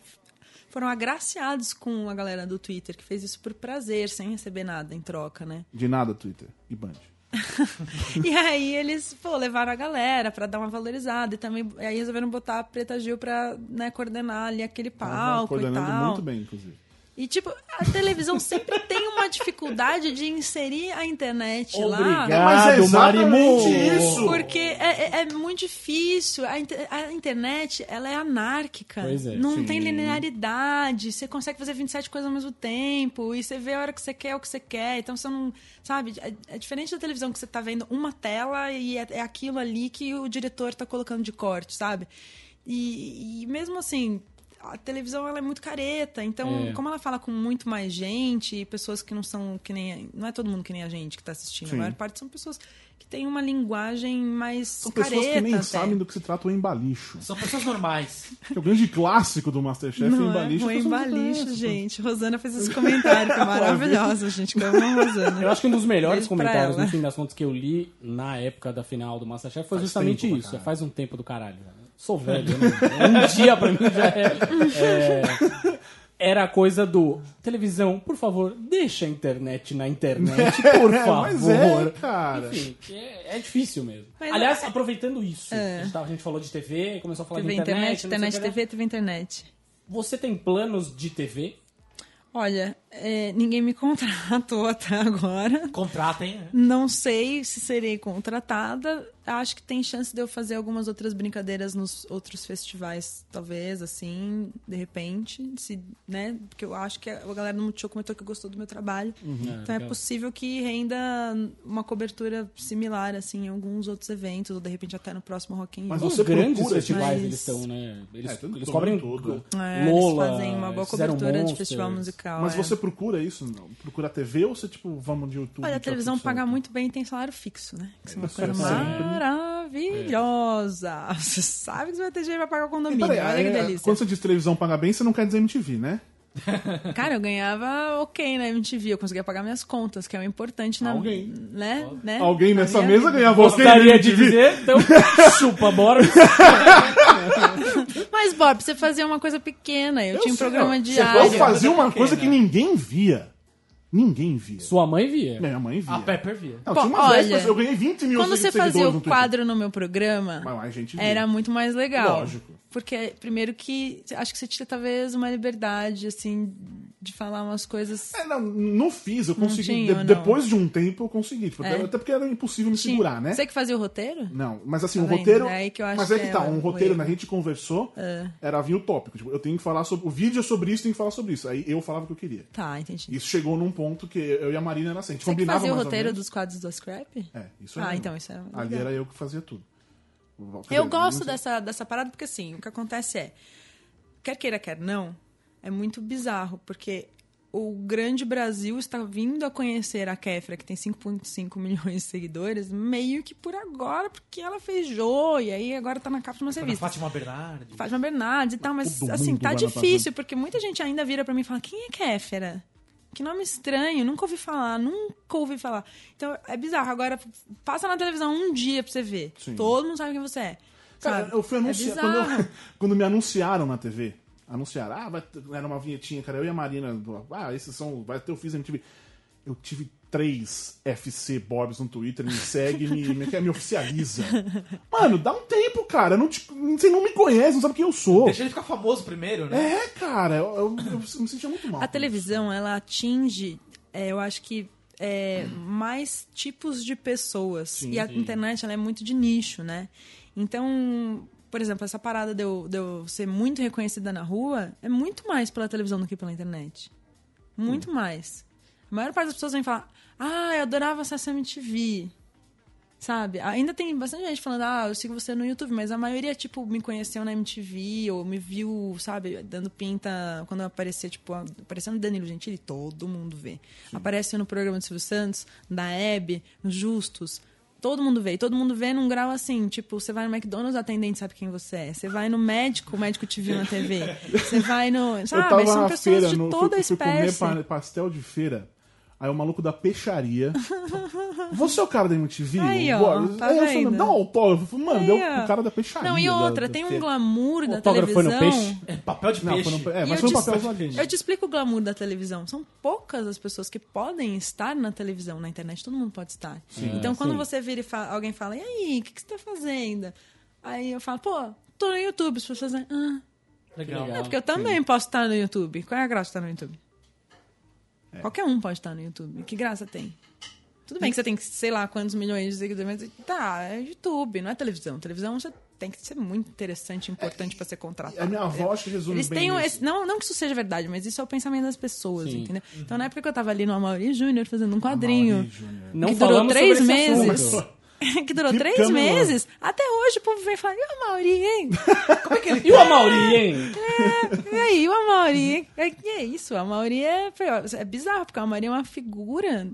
foram agraciados com a galera do Twitter, que fez isso por prazer, sem receber nada em troca, né? De nada, Twitter e Band. E aí eles, pô, levaram a galera pra dar uma valorizada. E também aí resolveram botar a Preta Gil pra né, coordenar ali aquele palco e Coordenando tal. muito bem, inclusive. E, tipo, a televisão sempre tem uma dificuldade de inserir a internet lá. Obrigado, Mas é exatamente isso. Porque é, é- é muito difícil. A, inter- a internet, ela é anárquica. Pois é. Não Sim. tem linearidade. Você consegue fazer 27 coisas ao mesmo tempo. E você vê a hora que você quer, o que você quer. Então você não. Sabe? É, é diferente da televisão que você tá vendo uma tela e é, é aquilo ali que o diretor tá colocando de corte, sabe? E, e mesmo assim. A televisão ela é muito careta, então É. como ela fala com muito mais gente, e pessoas que não são que nem não é todo mundo que nem a gente que tá assistindo, Sim. a maior parte são pessoas que têm uma linguagem mais São careta. pessoas que nem até. sabem do que se trata o embalicho. São pessoas normais. Que é o grande clássico do Masterchef, o Não é embalicho. o não embalicho, conhecem. gente. Rosana fez esse comentário, que é maravilhoso, gente. Que eu amo a Rosana. Eu acho que um dos melhores Beijo comentários, no fim das contas, que eu li na época da final do Masterchef foi Faz justamente tempo isso. caralho. Faz um tempo do caralho. né? Sou velho, né? Um dia pra mim já é, é- Era a coisa do televisão, por favor, deixa a internet na internet, por É, favor. mas é, cara. Enfim, é, é difícil mesmo. Mas Aliás, é- aproveitando isso, a, gente tava- a gente falou de TV, começou a falar TV, de internet, internet, internet, lá. TV, TV, internet. Você tem planos de TV? Olha, É, ninguém me contratou até agora. Contratem, né? Não sei se serei contratada. Acho que tem chance de eu fazer algumas outras brincadeiras nos outros festivais, talvez, assim, de repente. Se, né? Porque eu acho que a galera no Multishow comentou que gostou do meu trabalho. então é legal. possível que renda uma cobertura similar, assim, em alguns outros eventos, ou de repente até no próximo Rock in Mas Rio. você Os grandes procura festivais mas- eles estão, né? Eles, É, tudo- eles cobrem mundo. É, Lola, eles fazem uma boa fizeram cobertura de festival musical. Mas é. você procura isso? Não? Procura TV ou você, tipo, vamos de YouTube? Olha, a é televisão tudo paga muito bem e tem salário fixo, né? Que é uma coisa é maravilhosa. Você sabe que você vai ter dinheiro pra pagar o condomínio. peraí, Olha que é, delícia. Quando você diz televisão paga bem, você não quer dizer MTV, né? Cara, eu ganhava ok na MTV. Eu conseguia pagar minhas contas, que é o importante na. Alguém. Né? né? Alguém Na nessa mesa vida. ganhava ok Gostaria de dizer, então chupa, bora. Mas, Bob, você fazia uma coisa pequena. Eu, Eu tinha um programa diário. Eu fazia uma coisa que ninguém via. Ninguém via. Sua mãe via. Minha mãe via. A Pepper via. Não, Bom, tinha umas olha, eu ganhei 20 mil Quando você fazia o quadro no meu programa, Mas a gente via. era muito mais legal. Lógico. Porque, primeiro que acho que você tinha talvez uma liberdade, assim, de falar umas coisas. É, não, não fiz, eu consegui. tinha, de- depois de um tempo eu consegui. Tipo, É. Até porque era impossível me segurar, né? Você que fazia o roteiro? Não, mas assim, Tá o roteiro. É aí que eu acho mas é que que é tá, um roteiro, né? A gente conversou, É. era vir o tópico. Tipo, eu tenho que falar sobre. O vídeo é sobre isso, tem que falar sobre isso. Aí eu falava o que eu queria. Tá, entendi. Isso chegou num ponto que eu e a Marina era assim. A gente Você fazia o roteiro dos quadros do Scrap? É, isso Ah, era- então isso é legal. Ali era eu que fazia tudo. Eu gosto dessa, dessa parada porque, assim, o que acontece é, quer queira, quer não, é muito bizarro, porque o grande Brasil está vindo a conhecer a Kéfera, que tem 5,5 milhões de seguidores, meio que por agora, porque ela fez Jô, e aí agora tá na capa de uma revista. Fátima Bernardi. Fátima Bernardes e tal, mas Todo assim, tá difícil, porque muita gente ainda vira pra mim e fala, quem é Kéfera? Que nome estranho, nunca ouvi falar, nunca ouvi falar. Então, é bizarro. Agora, passa na televisão um dia pra você ver. Sim. Todo mundo sabe quem você é. Cara, sabe? eu fui É anunciar. quando, quando me anunciaram na TV, anunciaram, ah, vai ter- era uma vinhetinha, cara, eu e a Marina, ah, esses são, vai ter o Fiz MTV. Eu tive três FC Bobs no Twitter, me segue, me, me, me oficializa. Mano, dá um tempo, cara. Não te, você não me conhece, não sabe quem eu sou. Deixa ele ficar famoso primeiro, né? É, cara, eu, eu- eu me sentia muito mal. A televisão, ela atinge, é, eu acho que, é, mais tipos de pessoas. Sim, e a sim. internet, ela é muito de nicho, né? Então, por exemplo, essa parada de eu, de eu ser muito reconhecida na rua é muito mais pela televisão do que pela internet. Muito mais. A maior parte das pessoas vem falar, ah, eu adorava acesso MTV. Sabe? Ainda tem bastante gente falando, ah, eu sigo você no YouTube, mas a maioria, tipo, me conheceu na MTV ou me viu, sabe, dando pinta quando eu aparecia, tipo, aparecendo no Danilo Gentili, todo mundo vê. Aparece no programa do Silvio Santos, da Hebe, no Justus. Todo mundo vê. E todo mundo vê num grau assim, tipo, você vai no McDonald's, o atendente sabe quem você é. Você vai no médico, o médico te viu na TV. Você vai no. eu Sabe? tava São na pessoas feira, de no, toda fui, fui comer espécie. pa- pastel de feira. Aí o maluco da peixaria. Você é o cara da MTV? Aí, O ó, Boris? tá falei, vendo? dá um autógrafo. Mano, Aí, deu o cara da peixaria. Não, e outra, da tem um glamour da autógrafo foi no televisão. peixe? É papel de Não, peixe. foi no, é, mas eu foi um te, papel zoadinho. eu te explico o glamour da televisão. São poucas as pessoas que podem estar na televisão, na internet. Todo mundo pode estar. então, quando sim. você vira e fala- alguém fala, e aí, o que, que você tá fazendo? Aí eu falo, pô, tô no YouTube. As pessoas dizem, ah, Legal. legal. é porque eu também posso estar no YouTube. Qual é a graça de estar no YouTube? É. Qualquer um pode estar no YouTube. Que graça tem? Tudo bem que você tem, sei lá, quantos milhões de seguidores, mas tá, é YouTube, não é televisão. Televisão você tem que ser muito interessante, importante pra ser contratado. A minha avó acho que resume Eles bem têm isso. esse, não, não que isso seja verdade, mas isso é o pensamento das pessoas, Sim. entendeu? Então, na época que eu tava ali no Amaury Júnior fazendo um quadrinho. Não que durou três meses. assunto. que durou Que três meses, até hoje o povo vem falar, e o Amaury, hein? E o Amauri, hein? E aí, o Amaury? É, que é isso, o Amaury é, é bizarro, porque o Amaury é uma figura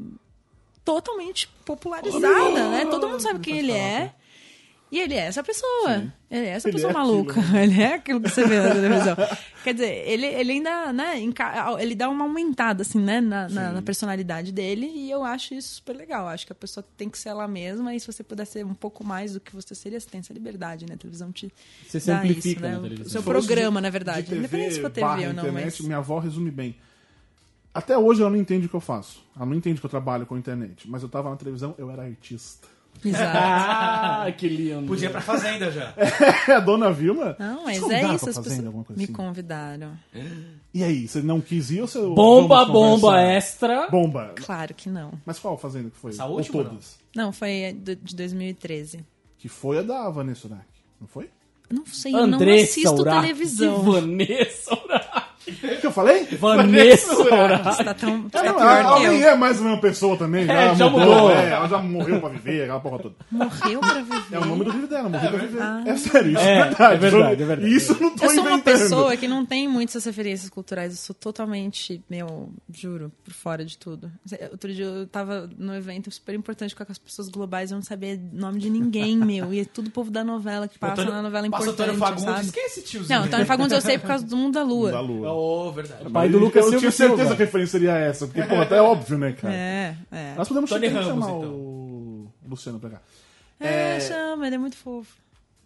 totalmente popularizada, né? Todo mundo sabe quem ele é. E ele é essa pessoa. Ele é essa Ele pessoa é maluca. aquilo, Ele é aquilo que você vê na televisão. Quer dizer, ele, ele ainda, né, ele dá uma aumentada, assim, né, na, na, na personalidade dele. E eu acho isso super legal. Acho que a pessoa tem que ser ela mesma. E se você puder ser um pouco mais do que você seria, você tem essa liberdade, né? A televisão te Você dá isso, né? O seu programa, de- na verdade. de Independente se for TV barra ou não, internet, mas... Minha avó resume bem. Até hoje ela não entende o que eu faço. Ela não entende que eu trabalho com internet. Mas eu tava na televisão, eu era artista. Exato. Ah, que lindo. Podia ir pra fazenda já. É a dona Vilma? Não, mas é isso. pra As fazenda, pessoas alguma coisa me assim? convidaram. E aí, você não quis ir ou você... Bomba, bomba extra. Bomba. Claro que não. Mas qual fazenda que foi? Essa ou última, todas? Não, foi do- de 2013. Que foi a da Vanessa Urach, não foi? Não sei, eu não Andressa assisto Urach. televisão. Vanessa Urach. O que eu falei? Vanessa Urach. Você tá tão É, é não, ela nem é mais a mesma pessoa também. É, já mudou. é, ela já morreu pra viver, aquela porra toda. Morreu pra viver. É o nome do livro dela, morreu pra viver. É sério, isso É, é, verdade. é verdade, é verdade. Isso eu não tô Eu sou uma inventando. pessoa que não tem muitas referências culturais. Eu sou totalmente, meu, juro, por fora de tudo. Outro dia eu tava num evento super importante com as pessoas globais. Eu não sabia o nome de ninguém, meu. E é tudo povo da novela que passa na novela Passa importante, Antônio Fagundes. sabe? Quem é esse tiozinho? Não, Antônio Fagundes eu sei por causa do Mundo da Lua. Da Lua. Oh, verdade. Pai do Lucas eu tinha certeza Silva. que a referência seria essa, porque, pô, até é óbvio, né, cara? É, é. Nós podemos Tony chamar, Ramos, chamar então. o Luciano pra cá. É, chama, ele é muito fofo.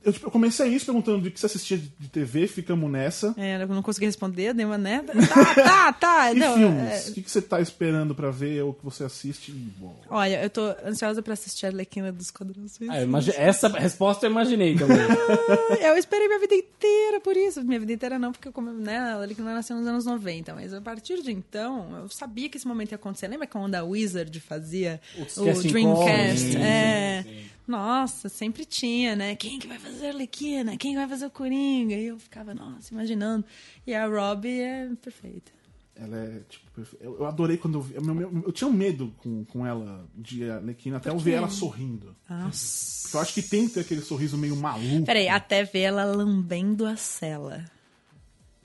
Eu, tipo, eu comecei isso perguntando de que você assistia de TV, ficamos nessa. É, eu não consegui responder, dei uma neta. Tá, tá, tá. E não, filmes? é- O que, você tá esperando pra ver ou que você assiste? Bom, Olha, eu tô ansiosa pra assistir a Arlequina dos Esquadrão Suicida. Ah, imagi- Essa resposta eu imaginei também. Eu esperei minha vida inteira por isso. Minha vida inteira não, porque eu, come- né, a Arlequina nasceu nos anos 90. Mas a partir de então, eu sabia que esse momento ia acontecer. Lembra quando a Wizard fazia o casting Dreamcast? calls, é. sim, sim. Nossa, sempre tinha, né? Quem que vai fazer a Arlequina? Quem vai fazer o Coringa? E eu ficava, nossa, imaginando. E a Robbie é perfeita. ela é, tipo, perfe- eu, adorei quando eu vi. Eu, eu- eu tinha um medo com, com ela de Alequina até eu ver ela sorrindo. Nossa. Porque eu acho que tem que ter aquele sorriso meio maluco. Peraí, até ver ela lambendo a cela.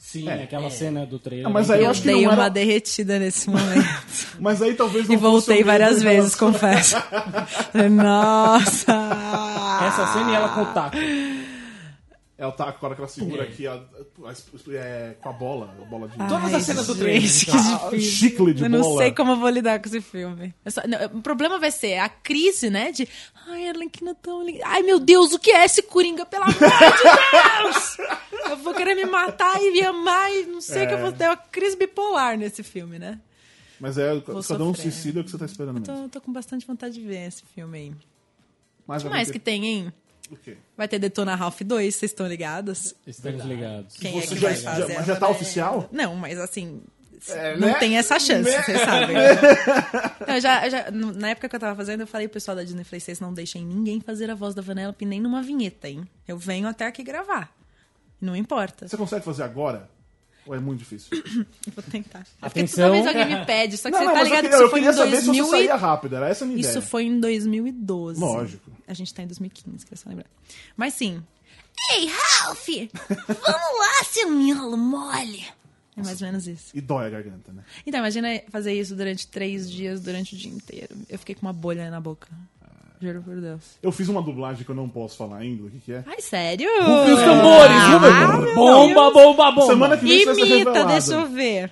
Sim, É. aquela cena do trailer. Ah, mas aí eu acho que dei não uma era- derretida nesse momento. Mas aí talvez não E voltei várias vezes, confesso. Nossa! Essa cena e ela com o taco. Ela tá com a hora que ela segura aqui a- a- é, com a bola, a bola de. Todas as cenas do trailer, Que Ah, difícil. chicle de eu não bola. sei como eu vou lidar com esse filme. Eu só- não, o problema vai ser a crise, né? De. Ai, a Arlequina tão. Ai, meu Deus, o que é esse Coringa? Pelo amor de Deus! Eu vou querer me matar e me amar e não sei É. que eu vou ter uma crise bipolar nesse filme, né? Mas é o Vou Esquadrão sofrer. Suicida é o que você tá esperando mesmo. Tô, tô com bastante vontade de ver esse filme aí. O que mais que tem, hein? O quê? Vai ter Detona Ralph 2, vocês estão ligados? Estamos ligados. Quem Você é que já- vai já- fazer? mas já tá a- oficial? Não, mas assim. É, não né? tem essa chance, Né? vocês sabem. Não, eu já, eu já- na época que eu tava fazendo, eu falei pro pessoal da Disney, falei, vocês não deixem ninguém fazer a voz da Vanellope nem numa vinheta, hein? Eu venho até aqui gravar. Não importa. Você consegue fazer agora? Ou é muito difícil? Eu vou tentar. É porque Atenção. toda vez alguém me pede, só que não, você não, tá eu ligado queria, que isso eu foi queria em saber se 2000 você e... saía rápido, era essa a minha Isso ideia. foi em 2012. Lógico. A gente tá em 2015, queria só lembrar. Mas sim. Ei, Ralph! Vamos lá, seu miolo mole! É mais ou menos isso. E dói a garganta, né? Então, imagina fazer isso durante três dias, durante o dia inteiro. Eu fiquei com uma bolha na boca. Juro por Deus. Eu fiz uma dublagem que eu não posso falar ainda, o que, que é? Ai, sério? E os tambores, Ah, meu Bomba, bomba, bomba. Semana que vem Imita, deixa eu ver.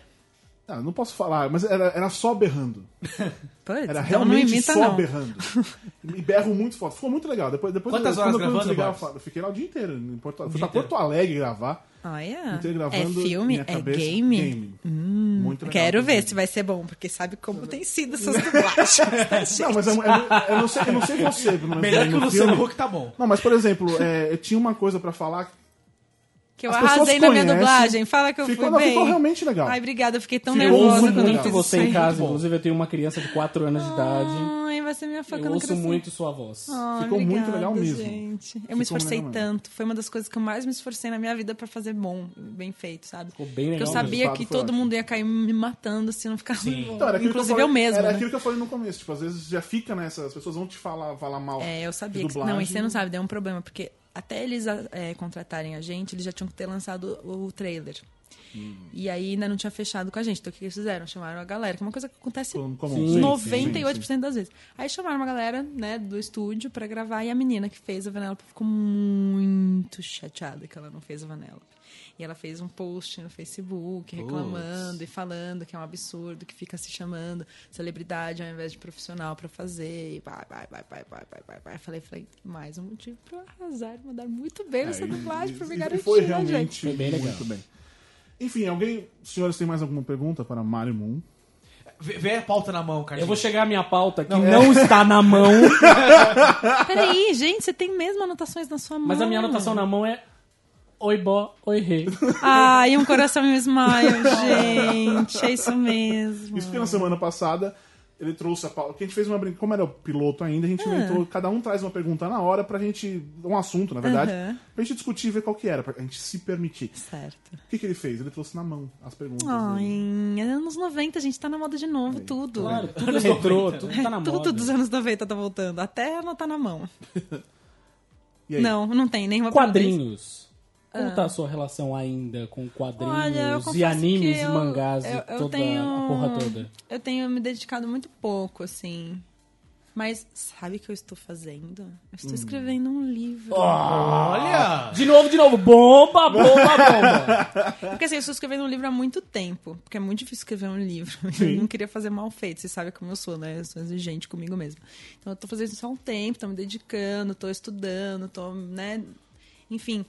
Ah, não posso falar, mas era, era só berrando. Putz, Era então realmente não imita, só não. berrando. E berro muito forte. Ficou muito legal. Depois, depois Quantas eu, horas quando eu gravando, desligar, eu eu fiquei lá o dia inteiro. Em Porto, fui dia pra Porto Alegre gravar. Olha, é gravando. filme, minha é game. game. muito legal. Quero ver inclusive. se vai ser bom, porque sabe como tem sido essas dublagens. né? Não, mas eu, eu- eu não sei, eu não sei você. Melhor que o no Luciano filme. Huck tá bom. Não, mas por exemplo, é, eu tinha uma coisa pra falar. Que eu As arrasei na minha dublagem. Fala que eu Ficou, fui não, bem. ficou realmente legal. Ai, obrigada. Eu fiquei tão Ficou nervosa muito quando eu fiz Muito você em casa. Inclusive, eu tenho uma criança de 4 anos de idade. Ai, vai ser minha fã Eu ouço crescer. muito sua voz. Ai, Ficou muito obrigada, legal mesmo. Gente. Eu Ficou me esforcei tanto. Foi uma das coisas que eu mais me esforcei na minha vida pra fazer bom, bem feito, sabe? Ficou bem Porque legal. eu o sabia que todo ótimo. mundo ia cair me matando se não ficasse Sim. bom. Então, era Inclusive eu, eu, mesmo. Era né? aquilo que eu falei no começo. Tipo, às vezes já fica nessa. As pessoas vão te falar, falar mal. É, eu sabia que. Não, e você não sabe, deu um problema, porque até eles é, contratarem a gente, eles já tinham que ter lançado o trailer. Hum. E aí ainda não tinha fechado com a gente. Então o que eles fizeram? Chamaram a galera, que é uma coisa que acontece Como- como- Sim. sim, 98% sim, sim. das vezes. Aí chamaram uma galera, né, do estúdio pra gravar e a menina que fez a Vanellope ficou muito chateada que ela não fez a Vanellope. E ela fez um post no Facebook reclamando e falando que é um absurdo, que fica se chamando celebridade ao invés de profissional pra fazer. E vai, vai, vai, vai, vai, vai, vai, vai. Falei, falei, mais um motivo pra eu arrasar e mandar muito bem nessa É, e- dublagem pra me garantir, E foi né, gente? realmente Foi bem legal. muito bem. Enfim, alguém. Senhores, tem mais alguma pergunta para Mario Moon? Vê, vê a pauta na mão, cara. Eu vou chegar a minha pauta que Não, não, é. está na mão, Peraí, gente, você tem mesmo anotações na sua mão. mas a minha anotação na mão é Oi, bó, oi, rei. Ai, um coração e um smile, gente. É isso mesmo. Isso porque na semana passada ele trouxe a pauta. Que a gente fez uma brincadeira. Como era o piloto ainda, a gente Ah. inventou. Cada um traz uma pergunta na hora pra gente. Um assunto, na verdade. Aham. Pra gente discutir e ver qual que era. Pra gente se permitir. Certo. O que, que ele fez? Ele trouxe na mão as perguntas. Ai, dele. é anos 90, a gente tá na moda de novo, tudo. Claro, tudo retrô, tudo tá na moda. Tudo dos anos 90 tá voltando. Até anotar na mão. E aí? Não, não tem nem uma pergunta. Quadrinhos. Como tá a sua relação ainda com quadrinhos Ah. Olha, eu e animes que e eu- mangás eu- e eu toda tenho- a porra toda? Eu tenho me dedicado muito pouco, assim. Mas sabe o que eu estou fazendo? Eu Hum. estou escrevendo um livro. Olha! De novo, de novo. Bomba, bomba, bomba. Porque assim, eu estou escrevendo um livro há muito tempo. Porque é muito difícil escrever um livro. Sim. Eu não queria fazer mal feito. Você sabe como eu sou, né? Eu sou exigente comigo mesmo. Então eu tô fazendo isso há um tempo, tô me dedicando, tô estudando, tô, né? Enfim.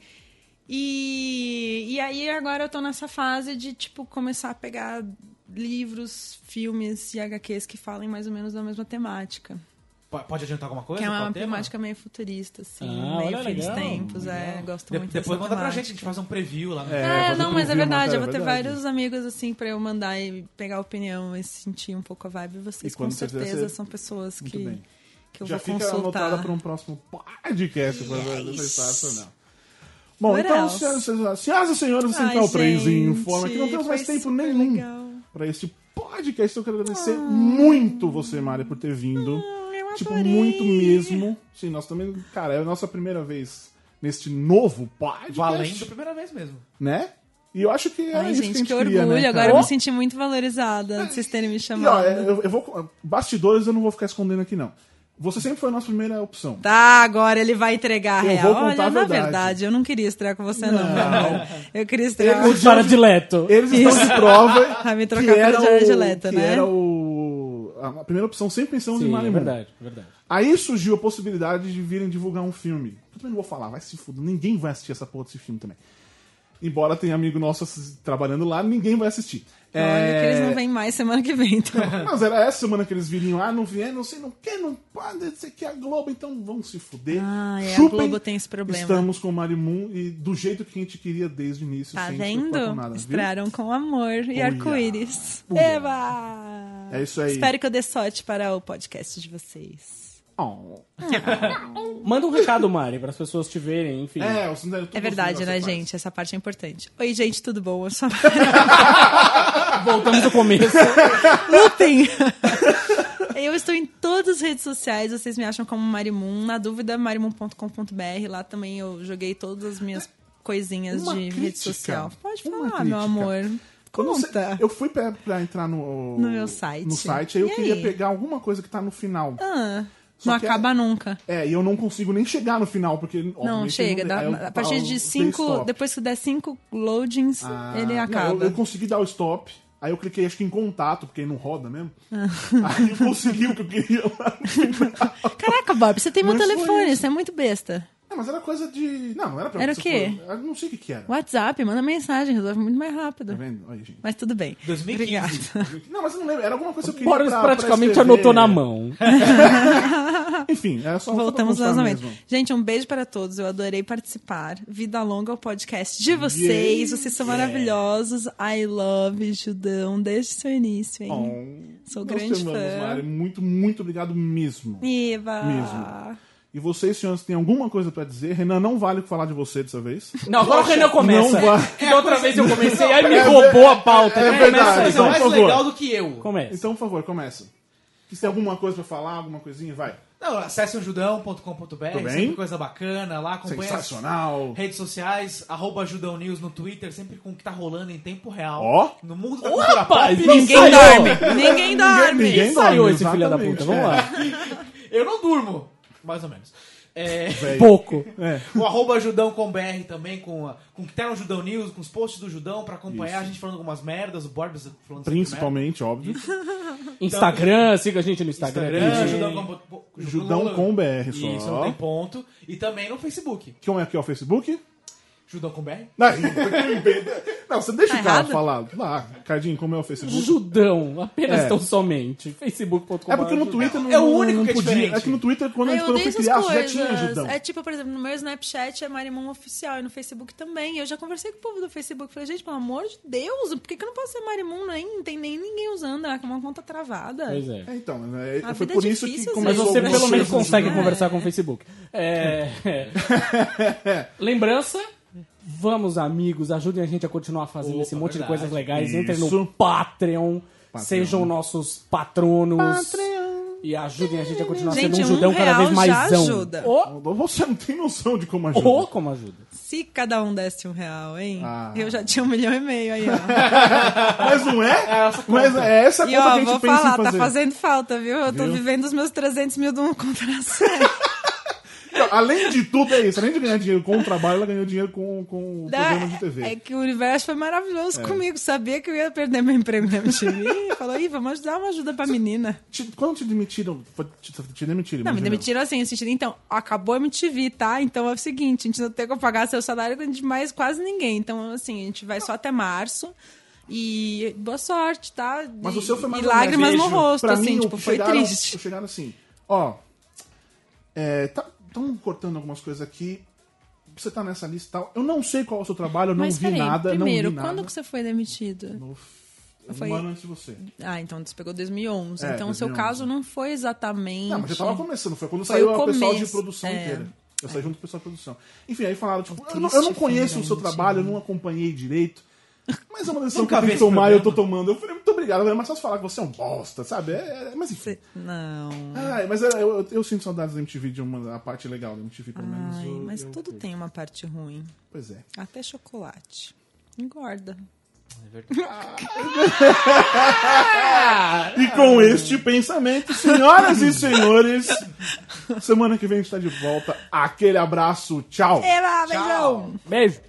E, e aí agora eu tô nessa fase de, tipo, começar a pegar livros, filmes e HQs que falem mais ou menos da mesma temática. Pode adiantar alguma coisa? que é uma temática meio futurista, assim, Ah, meio olha, fim dos legal, tempos. É, legal. gosto De- muito depois dessa manda pra gente, a temática. gente faz um preview lá no É, É, não, mas é verdade. Eu vou ter verdade. vários amigos, assim, pra eu mandar e pegar a opinião e sentir um pouco a vibe. Vocês, E com certeza, você- são pessoas que, que eu Já vou fica consultar. anotada para um próximo podcast. Yes. Yes. Sensacional. Bom, What então, senhoras, senhoras, senhoras e senhores, Ai, Central 3 em gente, informa que não temos mais tempo nenhum para este podcast. Eu quero agradecer muito você, Mária, por ter vindo. Hum, eu tipo, adorei. muito mesmo. Sim, nós também, cara, é a nossa primeira vez neste novo podcast. Valendo a primeira vez mesmo. Né? E eu acho que é Ai, isso gente, que a gente que queria, orgulho. né, Agora eu me senti muito valorizada de vocês terem me E, ó, chamado. é, eu, eu vou. Bastidores eu não vou ficar escondendo aqui, não. Você sempre foi a nossa primeira opção. Tá, agora ele vai entregar a Eu real. vou contar Olha, a na verdade. verdade, eu não queria estrear com você, não. Não. Eu queria estrear. Eles- Para dileto. Eles estão de prova. Vai me trocar Jared o- Leto, que né? era o. A primeira opção sempre pensamos em Sim, é verdade, é verdade. Aí surgiu a possibilidade de virem divulgar um filme. Eu também não vou falar, vai se fuder. Ninguém vai assistir essa porra desse filme também. Embora tenha amigo nosso trabalhando lá, ninguém vai assistir. Olha, É, que eles não vêm mais semana que vem, então. Mas era essa semana que eles viriam, ah, não vier, não sei, não quer, não pode, você quer a Globo, então vão se fuder. Ah, é, a Chupem. Globo tem esse problema. Estamos com o Marimun e do jeito que a gente queria desde o início, Tá vendo? com nada, viu? Estrearam com amor e arco-íris. Eba! É isso aí. Espero que eu dê sorte para o podcast de vocês. Oh. Manda um recado, Mari, para as pessoas te verem, enfim. É, eu É verdade, né, gente? Essa parte é importante. Oi, gente, tudo bom? Eu sou a Voltamos ao começo. Lutem! Eu estou em todas as redes sociais, vocês me acham como Marimun. Na dúvida, marimun.com.br. Lá também eu joguei todas as minhas coisinhas Uma de rede crítica. social. Pode falar, meu amor. Eu Conta. Eu fui pra, pra entrar no, No meu site. No site, aí eu E queria aí? pegar alguma coisa que tá no final. Ah, Só não que acaba nunca. É, e eu não consigo nem chegar no final, porque. Não, chega. não- dá- eu- a partir de cinco. Depois que der cinco loadings, Ah, ele não, acaba. eu, eu consegui dar o stop. Aí eu cliquei, acho que em contato, porque não roda mesmo. Ah. Aí eu consegui o que eu queria lá. Caraca, Bob, você tem meu Mas foi telefone, isso. você é muito besta. Não, mas era coisa de. Não, não era pra Era o quê? Eu não sei o que, que era. WhatsApp, manda mensagem, resolve muito mais Tá rápido. vendo? Olha, gente. Mas tudo bem. 2015. Obrigada. Não, mas eu não lembro. Era alguma coisa que eu queria. Boris pra- praticamente pra anotou na mão. Enfim, é só Voltamos ao lançamento. Gente, um beijo para todos. Eu adorei participar. Vida longa ao podcast de vocês. Yeah. Vocês são maravilhosos. I love Judão desde o seu início, hein? Oh, Sou grande amamos, fã. Mari. Muito, muito obrigado mesmo. Eva. Mesmo. E vocês, senhores, têm alguma coisa pra dizer? Renan, não vale falar de você dessa vez. Não, agora o Renan começa. Não vai. Que da outra vez eu comecei, aí me roubou a pauta. é Então verdade. Isso é mais por favor. legal do que eu. Começa. Então, por favor, começa. Se tem alguma coisa pra falar, alguma coisinha, vai. Não, acesse o judão.com.br, bem. sempre coisa bacana lá, acompanha as Sensacional. redes sociais, arroba Judão News no Twitter, sempre com o que tá rolando em tempo real. Ó. No mundo da cultura rapaz, pop. ninguém Ninguém Saiu. dorme. Ninguém dorme. Ninguém Saiu dorme, esse filho da puta, vamos lá. Eu não durmo, mais ou menos. É. Pouco. É. o arroba Judão com BR também, com, a- com o que tá no Judão News, com os posts do Judão, pra acompanhar Isso. a gente falando algumas merdas, o Borbs falando Principalmente, óbvio. Instagram, siga a gente no. Instagram. Instagram, também. Judão com, Judão com BR só. Isso, não tem ponto. E também no Facebook. Como é que é o Facebook? Judão com BR? Não, não, você deixa Tá o cara errado? falar. Lá, Cardinho, como é o Facebook? Judão, apenas É. tão somente. Facebook.com. É porque no Twitter não, É o único não que é podia. diferente. É que no Twitter, quando, a Aí gente, odeio essas criar, já tinha. Judão. É tipo, por exemplo, no meu Snapchat é Marimon Oficial e no Facebook também. Eu já conversei com o povo do Facebook. Falei, gente, pelo amor de Deus, por que, que eu não posso ser Marimon? Nem, não tem nem ninguém usando, é uma conta travada. Pois é. É, então, né, A foi por é isso que às Mas começou você pelo menos consegue conversar com o Facebook. É... Lembrança. Vamos, amigos, ajudem a gente a continuar fazendo Opa, esse monte de verdade. coisas legais. Entrem Isso. no Patreon, sejam nossos patronos. E ajudem a gente a continuar Gente, sendo um um judão cada vez mais já ajuda. Ô, Você não tem noção de como ajuda. ô, como ajuda. Se cada um desse um real, hein? Ah. Eu já tinha um milhão e meio aí, ó. Mas não é? Mas é essa E conta que a gente vou pensa falar, em tá fazer. fazendo falta, viu? Eu tô Viu? vivendo os meus 300 mil de uma conta Além de tudo, é isso. Além de ganhar dinheiro com o trabalho, ela ganhou dinheiro com, com o programa de TV. É que o universo foi maravilhoso comigo. Sabia que eu ia perder meu emprego na MTV. Falou, Ih, vamos dar uma ajuda pra menina. Te- Quando te demitiram? Te, te demitiram? Não, me demitiram assim, sentido, então, acabou a MTV, tá? Então é o seguinte, a gente não tem como pagar seu salário de mais quase ninguém. Então, assim, a gente vai só até março. E boa sorte, tá? Mas e, o seu foi mais E lágrimas no rosto, Pra assim, mim, tipo, foi chegaram- triste. Chegaram assim, ó, é, tá, tão cortando algumas coisas aqui, você tá nessa lista e tal. Eu não sei qual é o seu trabalho, eu não Mas vi peraí, nada, primeiro, não vi nada. quando que você foi demitido? No- Foi- Um ano antes de você. Ah, então você pegou 2011. É, então o seu 2011. caso não foi exatamente... Não, mas eu tava começando, foi quando Foi saiu o pessoal de produção é. inteira. Eu saí junto com o pessoal de produção. Enfim, aí falaram, tipo, O eu não, eu não conheço o seu trabalho, eu MTV. não acompanhei direito. Mas é uma decisão Nunca que eu tenho que tomar e eu tô tomando. Eu falei, muito obrigado, é mais fácil falar que você é um bosta, sabe? É, é- mas enfim. Você- Não... Ai, mas eu, eu, eu sinto saudades da MTV, de uma a parte legal da MTV, pelo menos. Ai, eu- mas eu- tudo tem uma parte ruim. Pois é. Até chocolate. Engorda. E com este pensamento, senhoras e senhores, semana que vem a gente tá de volta. Aquele abraço, tchau! Eba, beijão! Beijo.